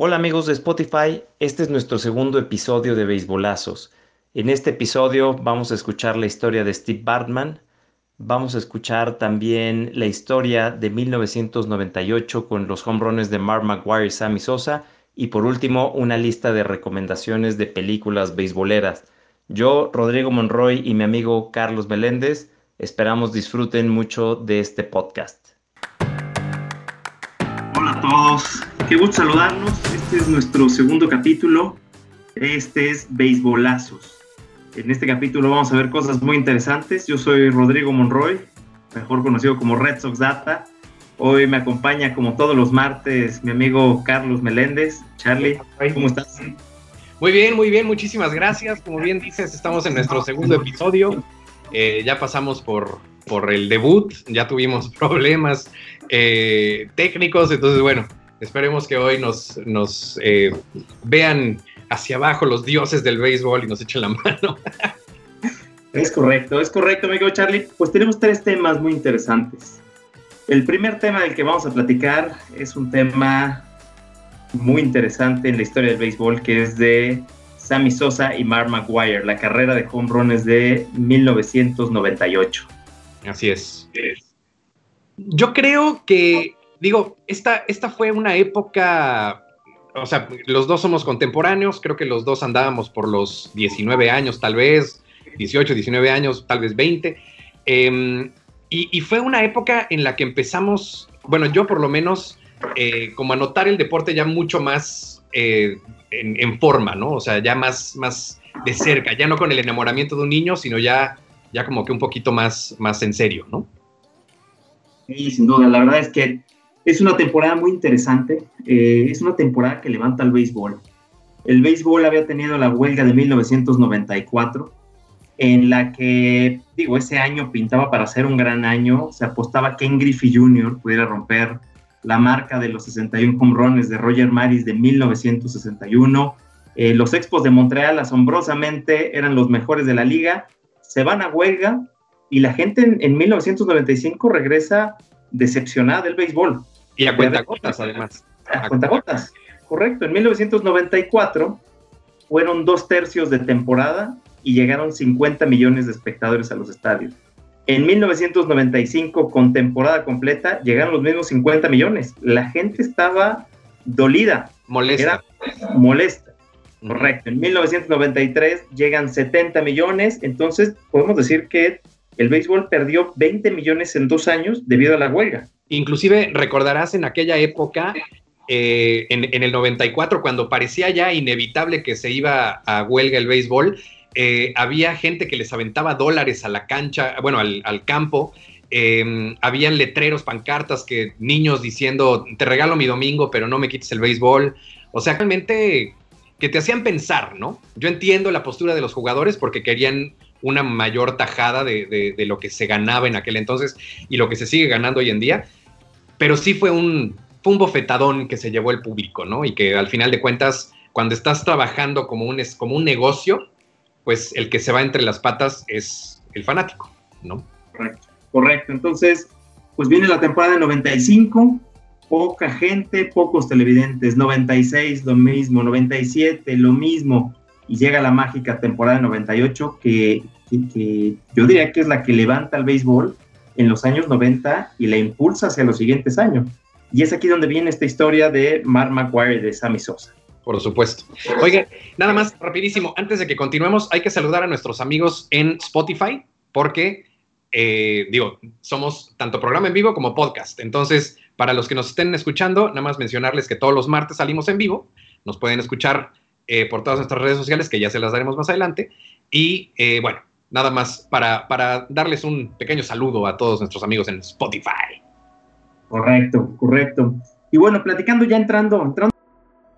Hola amigos de Spotify, este es nuestro segundo episodio de Beisbolazos. En este episodio vamos a escuchar la historia de Steve Bartman, vamos a escuchar también la historia de 1998 con los home runs de Mark McGuire y Sammy Sosa y por último una lista de recomendaciones de películas beisboleras. Yo, Rodrigo Monroy y mi amigo Carlos Meléndez esperamos disfruten mucho de este podcast. Hola a todos, qué gusto saludarnos. Este es nuestro segundo capítulo. Este es Beisbolazos. En este capítulo vamos a ver cosas muy interesantes. Yo soy Rodrigo Monroy, mejor conocido como Red Sox Data. Hoy me acompaña, como todos los martes, mi amigo Carlos Meléndez. Charlie, ¿cómo estás? Muy bien, muy bien, muchísimas gracias. Como bien dices, estamos en nuestro segundo episodio. Eh, ya pasamos por, por el debut, ya tuvimos problemas eh, técnicos, entonces bueno, esperemos que hoy nos, nos eh, vean hacia abajo los dioses del béisbol y nos echen la mano. Es correcto, es correcto, amigo Charlie. Pues tenemos tres temas muy interesantes. El primer tema del que vamos a platicar es un tema muy interesante en la historia del béisbol, que es de Sammy Sosa y Mark McGuire, la carrera de home runs de 1998. Así es. Yo creo que, digo, esta, esta fue una época, o sea, los dos somos contemporáneos, creo que los dos andábamos por los 19 años, tal vez, 18, 19 años, tal vez 20. Em, y, fue una época en la que empezamos, bueno, yo por lo menos, eh, como a notar el deporte ya mucho más eh, en, forma, ¿no? O sea, ya más, más de cerca, ya no con el enamoramiento de un niño, sino ya, ya como que un poquito más, más en serio, ¿no? Sí, sin duda, la verdad es que es una temporada muy interesante, eh, es una temporada que levanta el béisbol. El béisbol había tenido la huelga de 1994, en la que, digo, ese año pintaba para ser un gran año, se apostaba que Ken Griffey Jr. pudiera romper la marca de los 61 home de Roger Maris de 1961. Eh, los Expos de Montreal asombrosamente eran los mejores de la liga, se van a huelga y la gente en, 1995 regresa decepcionada del béisbol. Y a cuentagotas además. A cuentagotas, correcto. En 1994 fueron dos tercios de temporada y llegaron 50 millones de espectadores a los estadios. En 1995, con temporada completa, llegaron los mismos 50 millones. La gente estaba dolida. Molesta. Era molesta. Correcto. En 1993 llegan 70 millones. Entonces, podemos decir que el béisbol perdió 20 millones en dos años debido a la huelga. Inclusive recordarás en aquella época, eh, en, en, el 94, cuando parecía ya inevitable que se iba a huelga el béisbol, eh, había gente que les aventaba dólares a la cancha, bueno, al, campo. Em, habían letreros, pancartas que niños diciendo, te regalo mi domingo, pero no me quites el béisbol. O sea, realmente que te hacían pensar, ¿no? Yo entiendo la postura de los jugadores porque querían una mayor tajada de, lo que se ganaba en aquel entonces y lo que se sigue ganando hoy en día, pero sí fue un, fue un bofetadón que se llevó el público, ¿no? Y que al final de cuentas, cuando estás trabajando como un, como un negocio, pues el que se va entre las patas es el fanático, ¿no? Correcto, correcto. Entonces, pues viene la temporada de 95, poca gente, pocos televidentes, 96 lo mismo, 97 lo mismo, y llega la mágica temporada de 98 que, yo diría que es la que levanta el béisbol en los años 90 y la impulsa hacia los siguientes años. Y es aquí donde viene esta historia de Mark McGuire y de Sammy Sosa. Por supuesto. Oiga, nada más rapidísimo, antes de que continuemos, hay que saludar a nuestros amigos en Spotify, porque, eh, digo, somos tanto programa en vivo como podcast. Entonces, para los que nos estén escuchando, nada más mencionarles que todos los martes salimos en vivo. Nos pueden escuchar eh, por todas nuestras redes sociales, que ya se las daremos más adelante. Y eh, bueno, nada más para, para darles un pequeño saludo a todos nuestros amigos en Spotify. Correcto, correcto. Y bueno, platicando ya entrando, entrando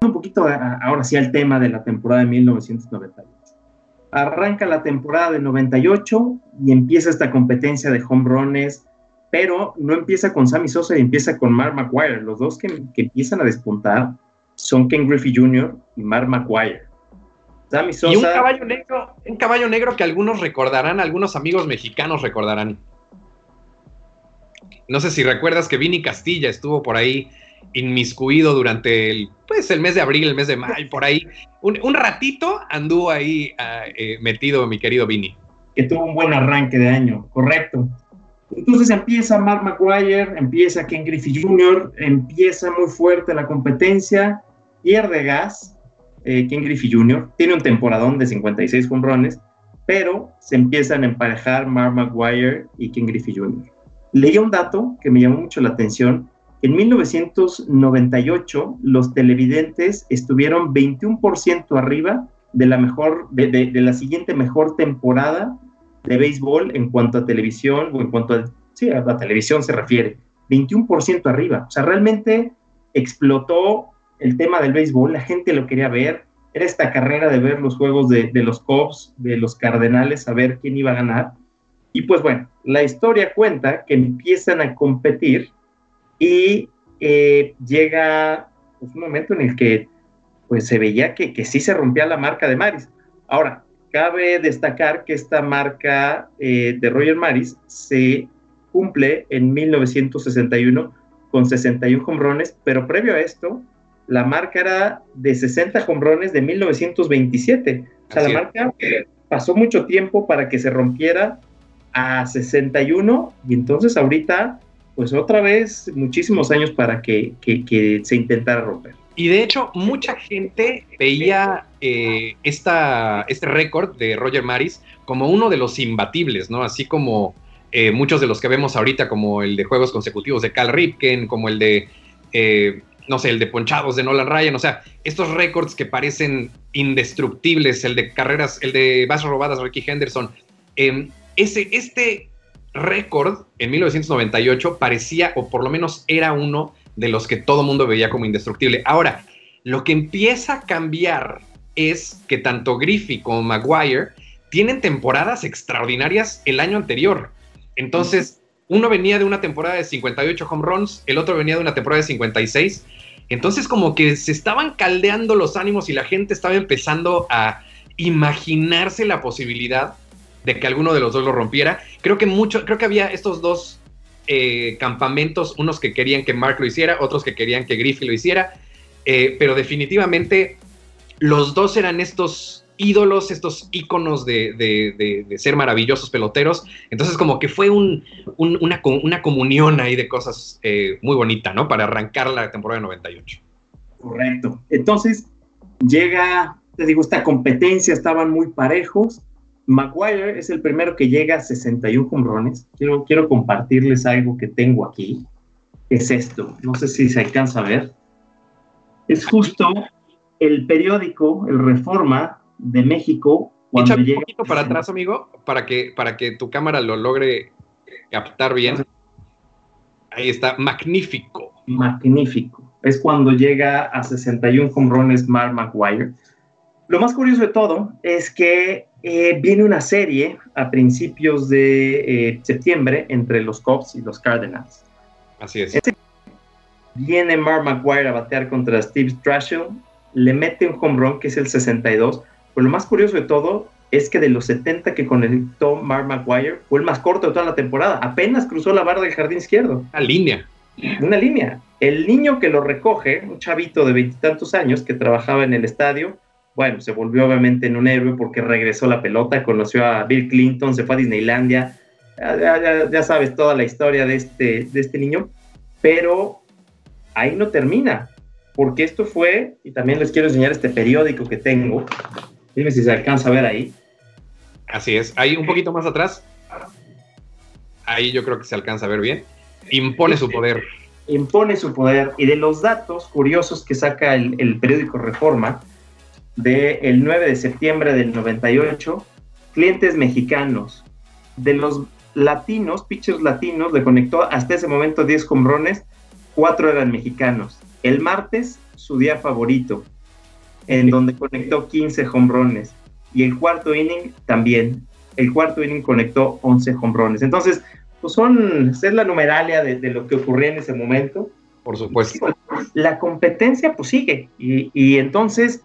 un poquito ahora sí al tema de la temporada de 1998. Arranca la temporada de 98 y empieza esta competencia de home runs, pero no empieza con Sammy Sosa y empieza con Mark McGuire. Los dos que, empiezan a despuntar son Ken Griffey Jr. y Mark McGuire. Sammy Sosa, y un caballo negro, un caballo negro que algunos recordarán, algunos amigos mexicanos recordarán. No sé si recuerdas que Vini Castilla estuvo por ahí inmiscuido durante el, pues, el mes de abril, el mes de mayo, por ahí. Un, ratito anduvo ahí ah, eh, metido mi querido Vini. Que tuvo un buen arranque de año, correcto. Entonces empieza Mark McGuire, empieza Ken Griffey Jr., empieza muy fuerte la competencia, pierde gas, eh, Ken Griffey Jr., tiene un temporadón de 56 jonrones, pero se empiezan a emparejar Mark McGuire y Ken Griffey Jr. Leí un dato que me llamó mucho la atención. En 1998 los televidentes estuvieron 21% arriba de la mejor, de, la siguiente mejor temporada de béisbol en cuanto a televisión o en cuanto a, sí, a la televisión se refiere. 21% arriba. O sea, realmente explotó el tema del béisbol, la gente lo quería ver, era esta carrera de ver los juegos de, los Cubs, de los Cardenales, a ver quién iba a ganar. Y pues bueno, la historia cuenta que empiezan a competir y eh, llega pues, un momento en el que pues se veía que, que, sí se rompía la marca de Maris. Ahora, cabe destacar que esta marca eh, de Roger Maris se cumple en 1961 con 61 hombrones, pero previo a esto, la marca era de 60 hombrones de 1927. O sea, la marca pasó mucho tiempo para que se rompiera a 61 y entonces ahorita, pues otra vez, muchísimos años para que, se intentara romper. Y de hecho, mucha gente veía eh, esta, este récord de Roger Maris como uno de los imbatibles, ¿no? Así como eh, muchos de los que vemos ahorita, como el de juegos consecutivos de Cal Ripken, como el de, eh, no sé, el de ponchados de Nolan Ryan, o sea, estos récords que parecen indestructibles, el de carreras, el de bases robadas, Ricky Henderson. Em, ese, este récord en 1998 parecía, o por lo menos era uno de los que todo mundo veía como indestructible. Ahora, lo que empieza a cambiar es que tanto Griffey como Maguire tienen temporadas extraordinarias el año anterior. Entonces, uno venía de una temporada de 58 home runs, el otro venía de una temporada de 56. Entonces, como que se estaban caldeando los ánimos y la gente estaba empezando a imaginarse la posibilidad de que alguno de los dos lo rompiera. Creo que mucho, creo que había estos dos eh, campamentos, unos que querían que Mark lo hiciera, otros que querían que Griffey lo hiciera, eh, pero definitivamente los dos eran estos ídolos, estos íconos de, ser maravillosos peloteros. Entonces como que fue una, una, comunión ahí de cosas eh, muy bonita, ¿no? Para arrancar la temporada de 98. Correcto. Entonces llega, te digo, esta competencia, estaban muy parejos Maguire es el primero que llega a 61 hombrones. Quiero, quiero compartirles algo que tengo aquí. Es esto. No sé si se alcanza a ver. Es justo el periódico, el Reforma de México. Cuando llega un poquito para atrás, amigo, para que, para que tu cámara lo logre captar bien. Ahí está, magnífico. Magnífico. Es cuando llega a 61 hombrones Mark Maguire. Lo más curioso de todo es que eh, viene una serie a principios de eh, septiembre entre los Cubs y los Cardinals. Así es. viene Mark McGuire a batear contra Steve Strashill, le mete un home run que es el 62, pero lo más curioso de todo es que de los 70 que conectó Mark McGuire fue el más corto de toda la temporada, apenas cruzó la barra del jardín izquierdo. Una línea. Una línea. El niño que lo recoge, un chavito de veintitantos años que trabajaba en el estadio, bueno, se volvió obviamente en un héroe porque regresó la pelota, conoció a Bill Clinton, se fue a Disneylandia, ya, sabes toda la historia de este, de este niño, pero ahí no termina, porque esto fue, y también les quiero enseñar este periódico que tengo, dime si se alcanza a ver ahí. Así es, ahí un poquito más atrás, ahí yo creo que se alcanza a ver bien, impone su poder. Impone su poder, y de los datos curiosos que saca el, el periódico Reforma, del 9 de septiembre del 98, clientes mexicanos. De los latinos, pitchers latinos, le conectó hasta ese momento 10 combrones, 4 eran mexicanos. El martes, su día favorito, en donde conectó 15 hombrones. Y el cuarto inning también. El cuarto inning conectó 11 hombrones. Entonces, pues son, es la numeralia de, lo que ocurría en ese momento. Por supuesto. La competencia pues sigue. Y, y entonces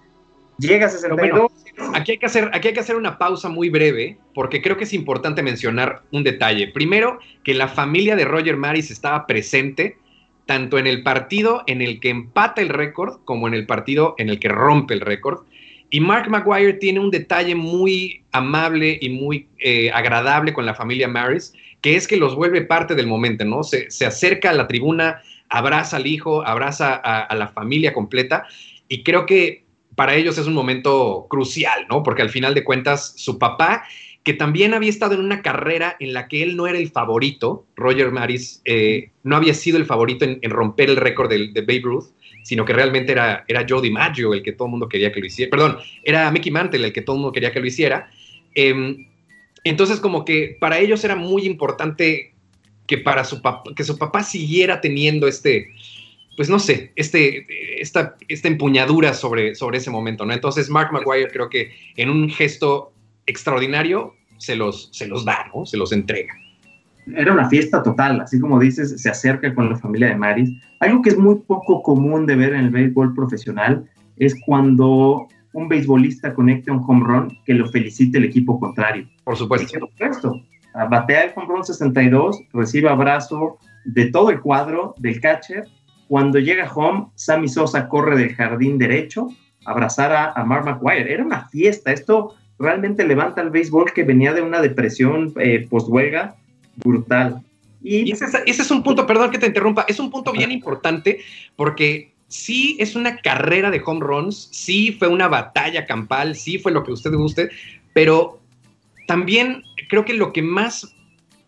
Llega a 62. aquí, hay que hacer, aquí hay que hacer una pausa muy breve, porque creo que es importante mencionar un detalle. Primero, que la familia de Roger Maris estaba presente tanto en el partido en el que empata el récord como en el partido en el que rompe el récord. Y Mark Maguire tiene un detalle muy amable y muy eh, agradable con la familia Maris, que es que los vuelve parte del momento, ¿no? Se, acerca a la tribuna, abraza al hijo, abraza a, la familia completa, y creo que para ellos es un momento crucial, ¿no? Porque al final de cuentas, su papá que también había estado en una carrera en la que él no era el favorito, Roger Maris eh, no había sido el favorito en, romper el récord de, Babe Ruth, sino que realmente era, era Joe el que todo el mundo quería que lo hiciera, perdón, era Mickey Mantle el que todo el mundo quería que lo hiciera. Em, entonces como que para ellos era muy importante que, para su que su papá siguiera teniendo este, pues no sé, este, esta, esta empuñadura sobre, sobre ese momento, ¿no? Entonces Mark Maguire creo que en un gesto extraordinario se los, se los da, ¿no? Se los entrega. Era una fiesta total, así como dices, se acerca con la familia de Maris. Algo que es muy poco común de ver en el béisbol profesional es cuando un beisbolista conecta un home run que lo felicite el equipo contrario. Por supuesto. Por supuesto. Batea el home run 62, recibe abrazo de todo el cuadro del catcher. Cuando llega home, Sammy Sosa corre del jardín derecho a abrazar a, a Mark McGuire. Era una fiesta. Esto realmente levanta el béisbol que venía de una depresión eh, post-huelga brutal. Y, ese, es, un punto, perdón que te interrumpa, es un punto bien importante porque sí es una carrera de home runs, sí fue una batalla campal, sí fue lo que usted guste, pero también creo que lo que más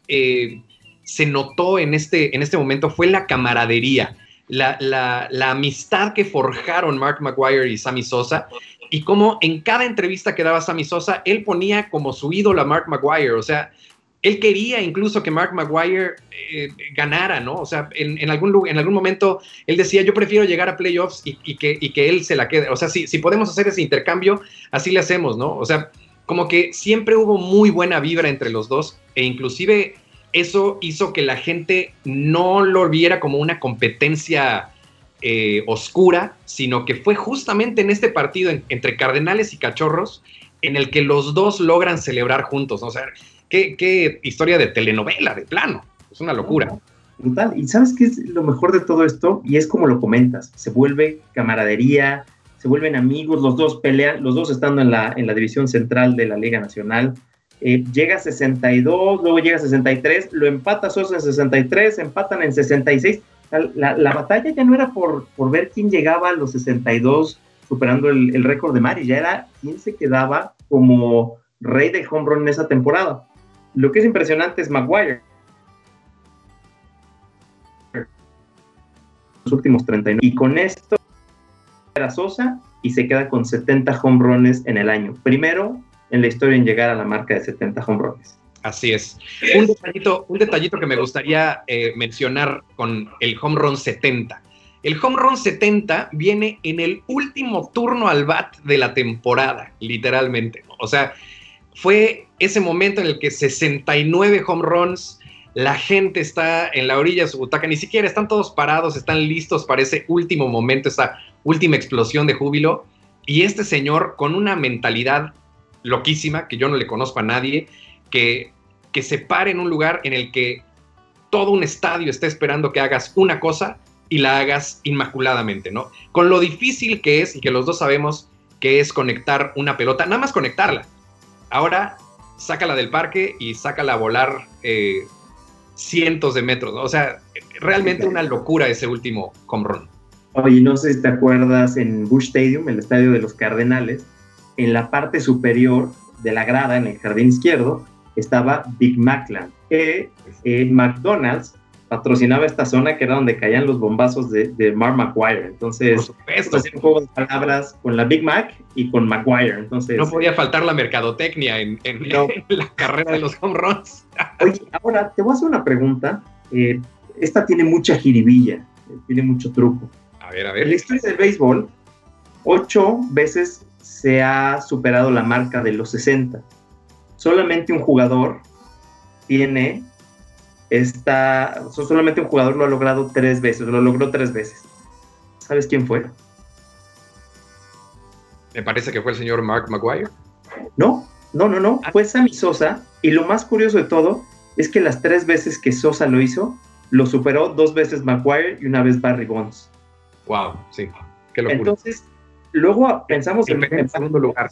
eh, se notó en este, en este momento fue la camaradería. La, la, la, amistad que forjaron Mark McGuire y Sammy Sosa y como en cada entrevista que daba Sammy Sosa, él ponía como su ídolo a Mark Maguire, o sea, él quería incluso que Mark Maguire eh, ganara, ¿no? O sea, en, algún, en algún momento él decía, yo prefiero llegar a playoffs y, que, que él se la quede. O sea, si, si podemos hacer ese intercambio, así le hacemos, ¿no? O sea, como que siempre hubo muy buena vibra entre los dos e inclusive eso hizo que la gente no lo viera como una competencia eh, oscura, sino que fue justamente en este partido entre Cardenales y Cachorros en el que los dos logran celebrar juntos. O sea, qué, historia de telenovela, de plano. Es una locura. Brutal. ¿Y sabes qué es lo mejor de todo esto? Y es como lo comentas, se vuelve camaradería, se vuelven amigos, los dos pelean, los dos estando en la, en la división central de la Liga Nacional. Eh, llega a 62, luego llega a 63, lo empata Sosa en 63, empatan en 66 la, batalla ya no era por, por, ver quién llegaba a los 62 superando el, récord de Mari, ya era quién se quedaba como rey del home run en esa temporada. Lo que es impresionante es Maguire. Los últimos 39. Y con esto era Sosa y se queda con 70 home runs en el año. Primero en la historia en llegar a la marca de 70 home runs. Así es. Un detallito, que me gustaría eh, mencionar con el home run 70. El home run 70 viene en el último turno al bat de la temporada, literalmente. O sea, fue ese momento en el que 69 home runs, la gente está en la orilla de su butaca, ni siquiera están todos parados, están listos para ese último momento, esa última explosión de júbilo. Y este señor, con una mentalidad loquísima, que yo no le conozco a nadie, que que se pare en un lugar en el que todo un estadio está esperando que hagas una cosa y la hagas inmaculadamente, ¿no? Con lo difícil que es y que los dos sabemos que es conectar una pelota, nada más conectarla. Ahora sácala del parque y sácala a volar eh, cientos de metros, ¿no? O sea, realmente una locura ese último home run. Oye, no sé si te acuerdas en Bush Stadium, el estadio de los Cardenales, en la parte superior de la grada, en el jardín izquierdo, estaba Big Macland, que eh, McDonald's patrocinaba esta zona que era donde caían los bombazos de, de Mark McGuire. Entonces, esto es un juego de palabras con la Big Mac y con McGuire. Entonces, no podía faltar la mercadotecnia en, la carrera de los home runs. Oye, ahora te voy a hacer una pregunta. Eh, esta tiene mucha jiribilla, tiene mucho truco. A ver, a ver. En la historia del béisbol, ocho veces se ha superado la marca de los 60 solamente un jugador tiene esta, solamente un jugador lo ha logrado tres veces, lo logró tres veces. ¿Sabes quién fue? Me parece que fue el señor Mark Maguire. No, no, no, no, ah. fue Sammy Sosa y lo más curioso de todo es que las tres veces que Sosa lo hizo, lo superó dos veces McGuire y una vez Barry Bonds. Wow, sí, qué locura. Entonces, luego pensamos en, el segundo lugar.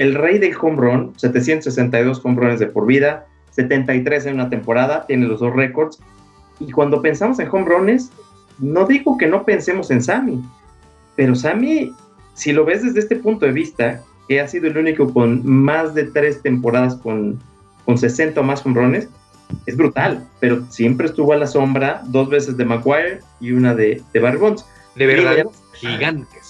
El rey del home run, 762 home runs de por vida, 73 en una temporada, tiene los dos récords. Y cuando pensamos en home runs, no digo que no pensemos en Sammy, pero Sammy, si lo ves desde este punto de vista, que ha sido el único con más de tres temporadas con, con 60 o más home runs, es brutal, pero siempre estuvo a la sombra dos veces de Maguire y una de, de Barry Bonds. De verdad, gigantes.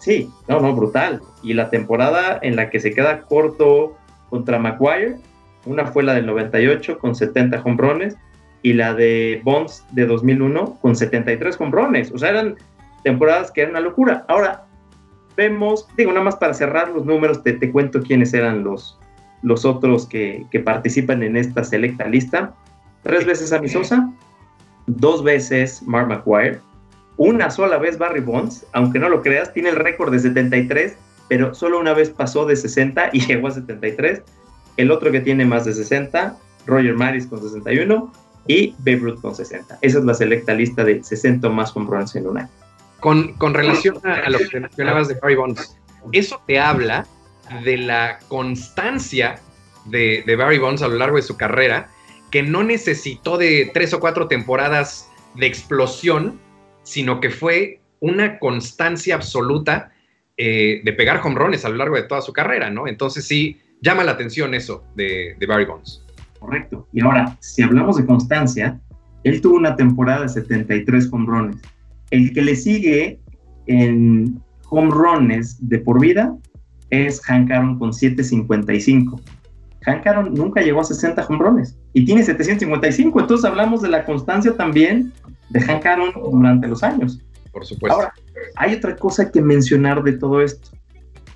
Sí, no, no, brutal. Y la temporada en la que se queda corto contra Maguire, una fue la del 98 con 70 hombrones y la de Bonds de 2001 con 73 hombrones. O sea, eran temporadas que eran una locura. Ahora, vemos, digo, nada más para cerrar los números, te, te cuento quiénes eran los, los otros que, participan en esta selecta lista. Tres veces a Sosa, dos veces Mark McGuire, una sola vez Barry Bonds, aunque no lo creas, tiene el récord de 73, pero solo una vez pasó de 60 y llegó a 73. El otro que tiene más de 60, Roger Maris con 61 y Babe Ruth con 60. Esa es la selecta lista de 60 más home en un año. Con, con relación a, lo que mencionabas de Barry Bonds, eso te habla de la constancia de, Barry Bonds a lo largo de su carrera, que no necesitó de tres o cuatro temporadas de explosión, sino que fue una constancia absoluta eh, de pegar home runs a lo largo de toda su carrera, ¿no? Entonces sí, llama la atención eso de, Barry Bonds. Correcto. Y ahora, si hablamos de constancia, él tuvo una temporada de 73 home runs. El que le sigue en home runs de por vida es Hank Aaron con 755. Hank Aaron nunca llegó a 60 hombrones y tiene 755. Entonces hablamos de la constancia también de Hank Aaron durante los años. Por supuesto. Ahora, hay otra cosa que mencionar de todo esto.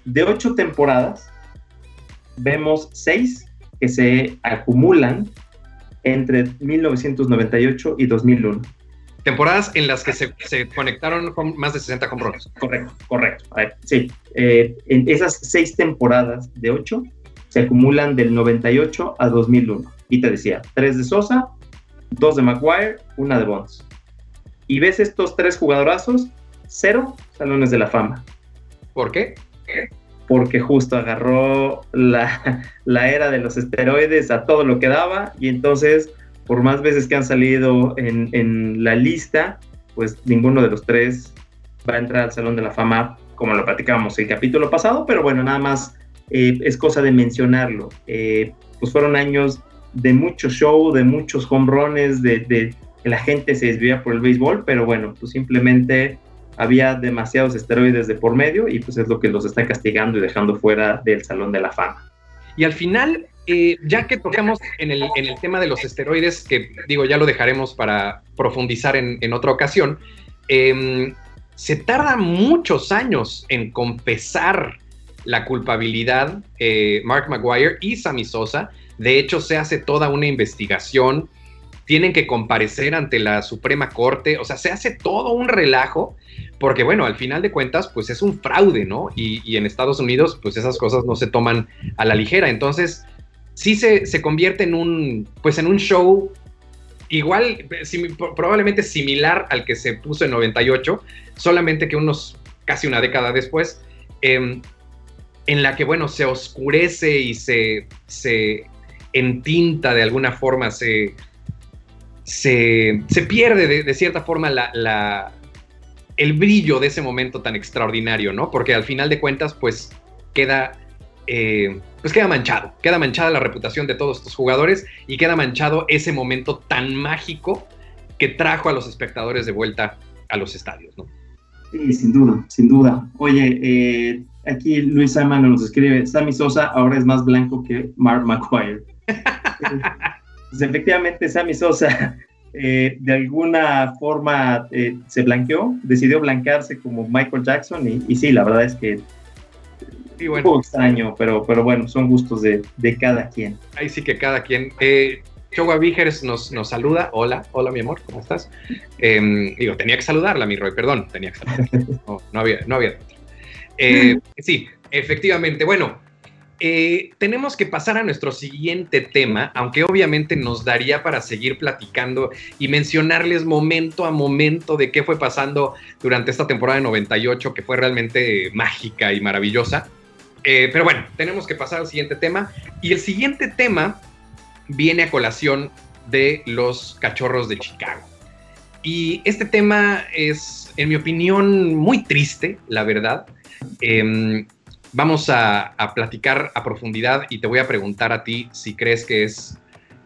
De ocho temporadas, vemos seis que se acumulan entre 1998 y 2001 temporadas en las que se, conectaron con más de 60 compromisos. Correcto, correcto. sí, eh, en esas seis temporadas de ocho se acumulan del 98 a 2001. Y te decía, tres de Sosa, dos de Maguire, una de Bonds. Y ves estos tres jugadorazos, cero salones de la fama. ¿Por qué? Porque justo agarró la, la era de los esteroides a todo lo que daba y entonces por más veces que han salido en, la lista, pues ninguno de los tres va a entrar al Salón de la Fama, como lo platicábamos el capítulo pasado, pero bueno, nada más eh, es cosa de mencionarlo. Eh, pues fueron años de mucho show, de muchos home runs, de, de, que la gente se desvía por el béisbol, pero bueno, pues simplemente había demasiados esteroides de por medio y pues es lo que los está castigando y dejando fuera del Salón de la Fama. Y al final, eh, ya que tocamos en el, tema de los esteroides, que digo, ya lo dejaremos para profundizar en, otra ocasión, em, se tarda muchos años en confesar la culpabilidad eh, Mark Maguire y Sammy Sosa. De hecho, se hace toda una investigación, tienen que comparecer ante la Suprema Corte, o sea, se hace todo un relajo, porque bueno, al final de cuentas, pues es un fraude, ¿no? Y, en Estados Unidos, pues esas cosas no se toman a la ligera. Entonces, sí se, convierte en un, pues en un show igual, probablemente similar al que se puso en 98, solamente que unos, casi una década después, em, en la que, bueno, se oscurece y se, se entinta de alguna forma, se, se, pierde de, cierta forma la, el brillo de ese momento tan extraordinario, ¿no? Porque al final de cuentas, pues queda eh, pues queda manchado, queda manchada la reputación de todos estos jugadores y queda manchado ese momento tan mágico que trajo a los espectadores de vuelta a los estadios, ¿no? Sí, sin duda, sin duda. Oye, eh, aquí Luis Simon nos escribe, Sammy Sosa ahora es más blanco que Mark McGuire. pues efectivamente, Sammy Sosa eh, de alguna forma se blanqueó, decidió blanquearse como Michael Jackson y, y sí, la verdad es que un poco extraño, pero, pero bueno, son gustos de, cada quien. Ahí sí que cada quien. Eh, Chowa nos, nos saluda. Hola, hola mi amor, ¿cómo estás? Em, digo, tenía que saludarla, mi Roy, perdón, tenía que saludarla. No, había, no había. Eh, sí, efectivamente. Bueno, eh, tenemos que pasar a nuestro siguiente tema, aunque obviamente nos daría para seguir platicando y mencionarles momento a momento de qué fue pasando durante esta temporada de 98, que fue realmente mágica y maravillosa. Eh, pero bueno, tenemos que pasar al siguiente tema. Y el siguiente tema viene a colación de los cachorros de Chicago. Y este tema es, en mi opinión, muy triste, la verdad. Em, vamos a, platicar a profundidad y te voy a preguntar a ti si crees que es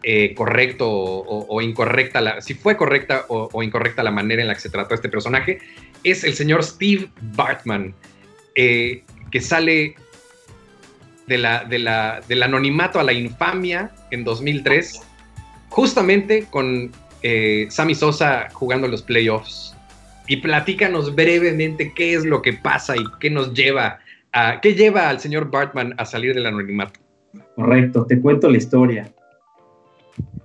eh, correcto o, incorrecta, la, si fue correcta o, incorrecta la manera en la que se trató este personaje. Es el señor Steve Bartman, eh, que sale del anonimato a la infamia en 2003, justamente con eh, Sammy Sosa jugando los playoffs. Y platícanos brevemente qué es lo que pasa y qué nos lleva a, qué lleva al señor Bartman a salir del anonimato. Correcto, te cuento la historia.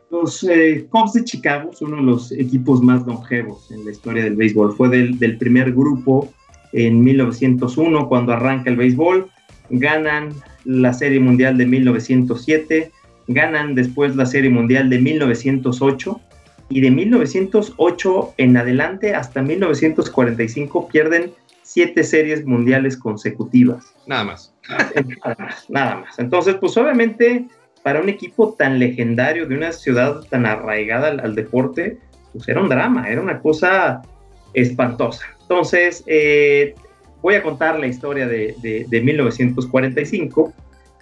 Los eh, Cubs de Chicago son uno de los equipos más longevos en la historia del béisbol. Fue del, del primer grupo en 1901 cuando arranca el béisbol. Ganan la Serie Mundial de 1907, ganan después la Serie Mundial de 1908 y de 1908 en adelante hasta 1945 pierden siete series mundiales consecutivas. Nada más. Nada más, nada más. Entonces, pues obviamente para un equipo tan legendario de una ciudad tan arraigada al, deporte, pues era un drama, era una cosa espantosa. Entonces, eh, voy a contar la historia de, de 1945.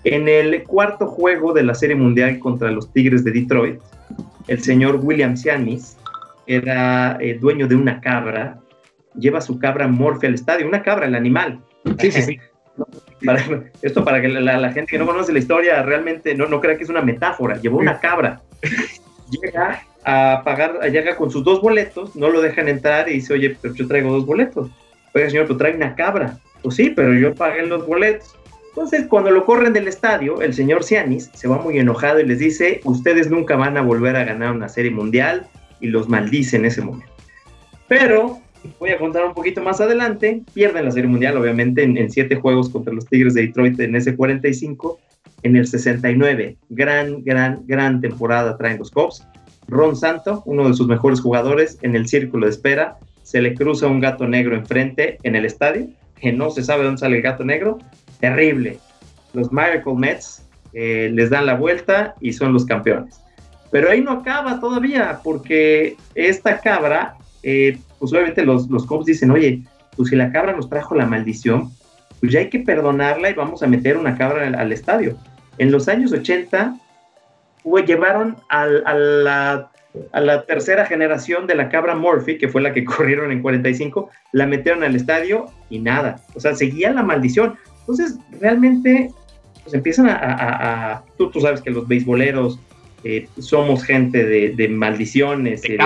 En el cuarto juego de la Serie Mundial contra los Tigres de Detroit, el señor William Sianis era eh, dueño de una cabra, lleva su cabra Morphe al estadio, una cabra, el animal. Sí, sí, sí. esto para que la, gente que no conoce la historia realmente no, no crea que es una metáfora, llevó una cabra. llega a pagar, llega con sus dos boletos, no lo dejan entrar y dice, oye, pero yo traigo dos boletos. Oiga, señor, pero trae una cabra. Pues sí, pero yo pagué los boletos. Entonces, cuando lo corren del estadio, el señor Cianis se va muy enojado y les dice, ustedes nunca van a volver a ganar una serie mundial y los maldice en ese momento. Pero, voy a contar un poquito más adelante, pierden la serie mundial, obviamente, en, siete juegos contra los Tigres de Detroit en ese 45. En el 69, gran, gran, gran temporada traen los Cubs. Ron Santo, uno de sus mejores jugadores, en el círculo de espera, se le cruza un gato negro enfrente en el estadio, que no se sabe dónde sale el gato negro, terrible. Los Miracle Mets eh, les dan la vuelta y son los campeones. Pero ahí no acaba todavía, porque esta cabra, eh, pues obviamente los, los Cubs dicen, oye, pues si la cabra nos trajo la maldición, pues ya hay que perdonarla y vamos a meter una cabra al, estadio. En los años 80, llevaron a la a la tercera generación de la cabra Murphy, que fue la que corrieron en 45, la metieron al estadio y nada. O sea, seguía la maldición. Entonces, realmente, pues empiezan a... tú, tú, sabes que los beisboleros eh, somos gente de, maldiciones, de,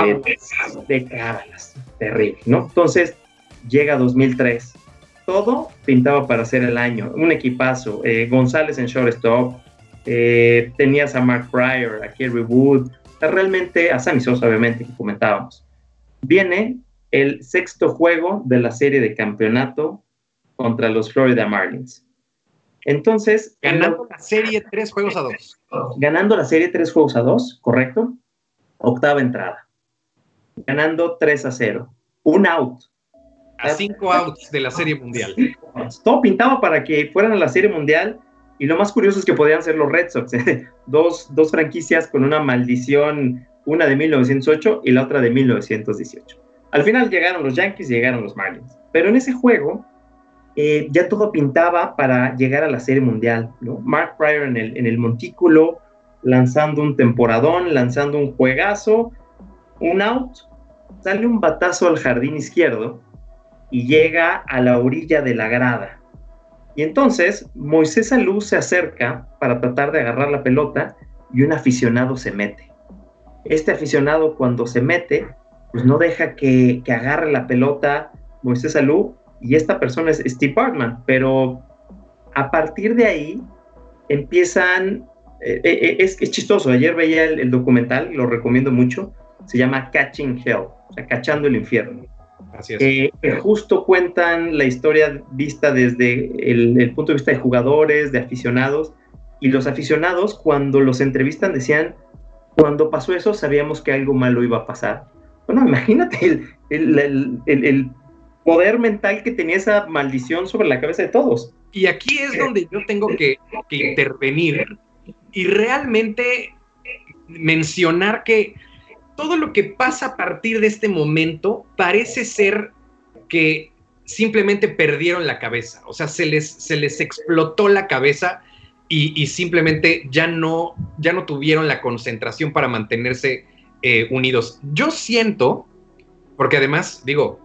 de, cábalas, terrible, ¿no? Entonces, llega 2003. Todo pintaba para ser el año. Un equipazo. Eh, González en shortstop. Eh, tenías a Mark Pryor, a Kerry Wood, realmente a Sammy Sosa, obviamente, que comentábamos. Viene el sexto juego de la serie de campeonato contra los Florida Marlins. Entonces. Ganando la serie tres juegos a dos. Ganando la serie tres juegos a dos, correcto. Octava entrada. Ganando 3 a 0. Un out. A cinco outs de la serie mundial. Todo pintaba para que fueran a la serie mundial y lo más curioso es que podían ser los Red Sox, dos, dos, franquicias con una maldición, una de 1908 y la otra de 1918. Al final llegaron los Yankees y llegaron los Marlins. Pero en ese juego eh, ya todo pintaba para llegar a la Serie Mundial. ¿no? Mark Pryor en el, en el montículo, lanzando un temporadón, lanzando un juegazo, un out, sale un batazo al jardín izquierdo y llega a la orilla de la grada y entonces Moisés Alú se acerca para tratar de agarrar la pelota y un aficionado se mete. Este aficionado cuando se mete, pues no deja que, agarre la pelota Moisés Alú y esta persona es Steve Bartman, pero a partir de ahí empiezan, eh, eh, es, es, chistoso, ayer veía el, documental, lo recomiendo mucho, se llama Catching Hell, o sea, cachando el infierno. Que justo cuentan la historia vista desde el, punto de vista de jugadores, de aficionados, Y los aficionados, cuando los entrevistan, decían, cuando pasó eso, sabíamos que algo malo iba a pasar. Bueno, imagínate el, poder mental que tenía esa maldición sobre la cabeza de todos. Y aquí es donde yo tengo que, que intervenir y realmente mencionar que todo lo que pasa a partir de este momento parece ser que simplemente perdieron la cabeza, o sea, se les, se les explotó la cabeza y, simplemente ya no, ya no tuvieron la concentración para mantenerse eh, unidos. Yo siento, porque además, digo,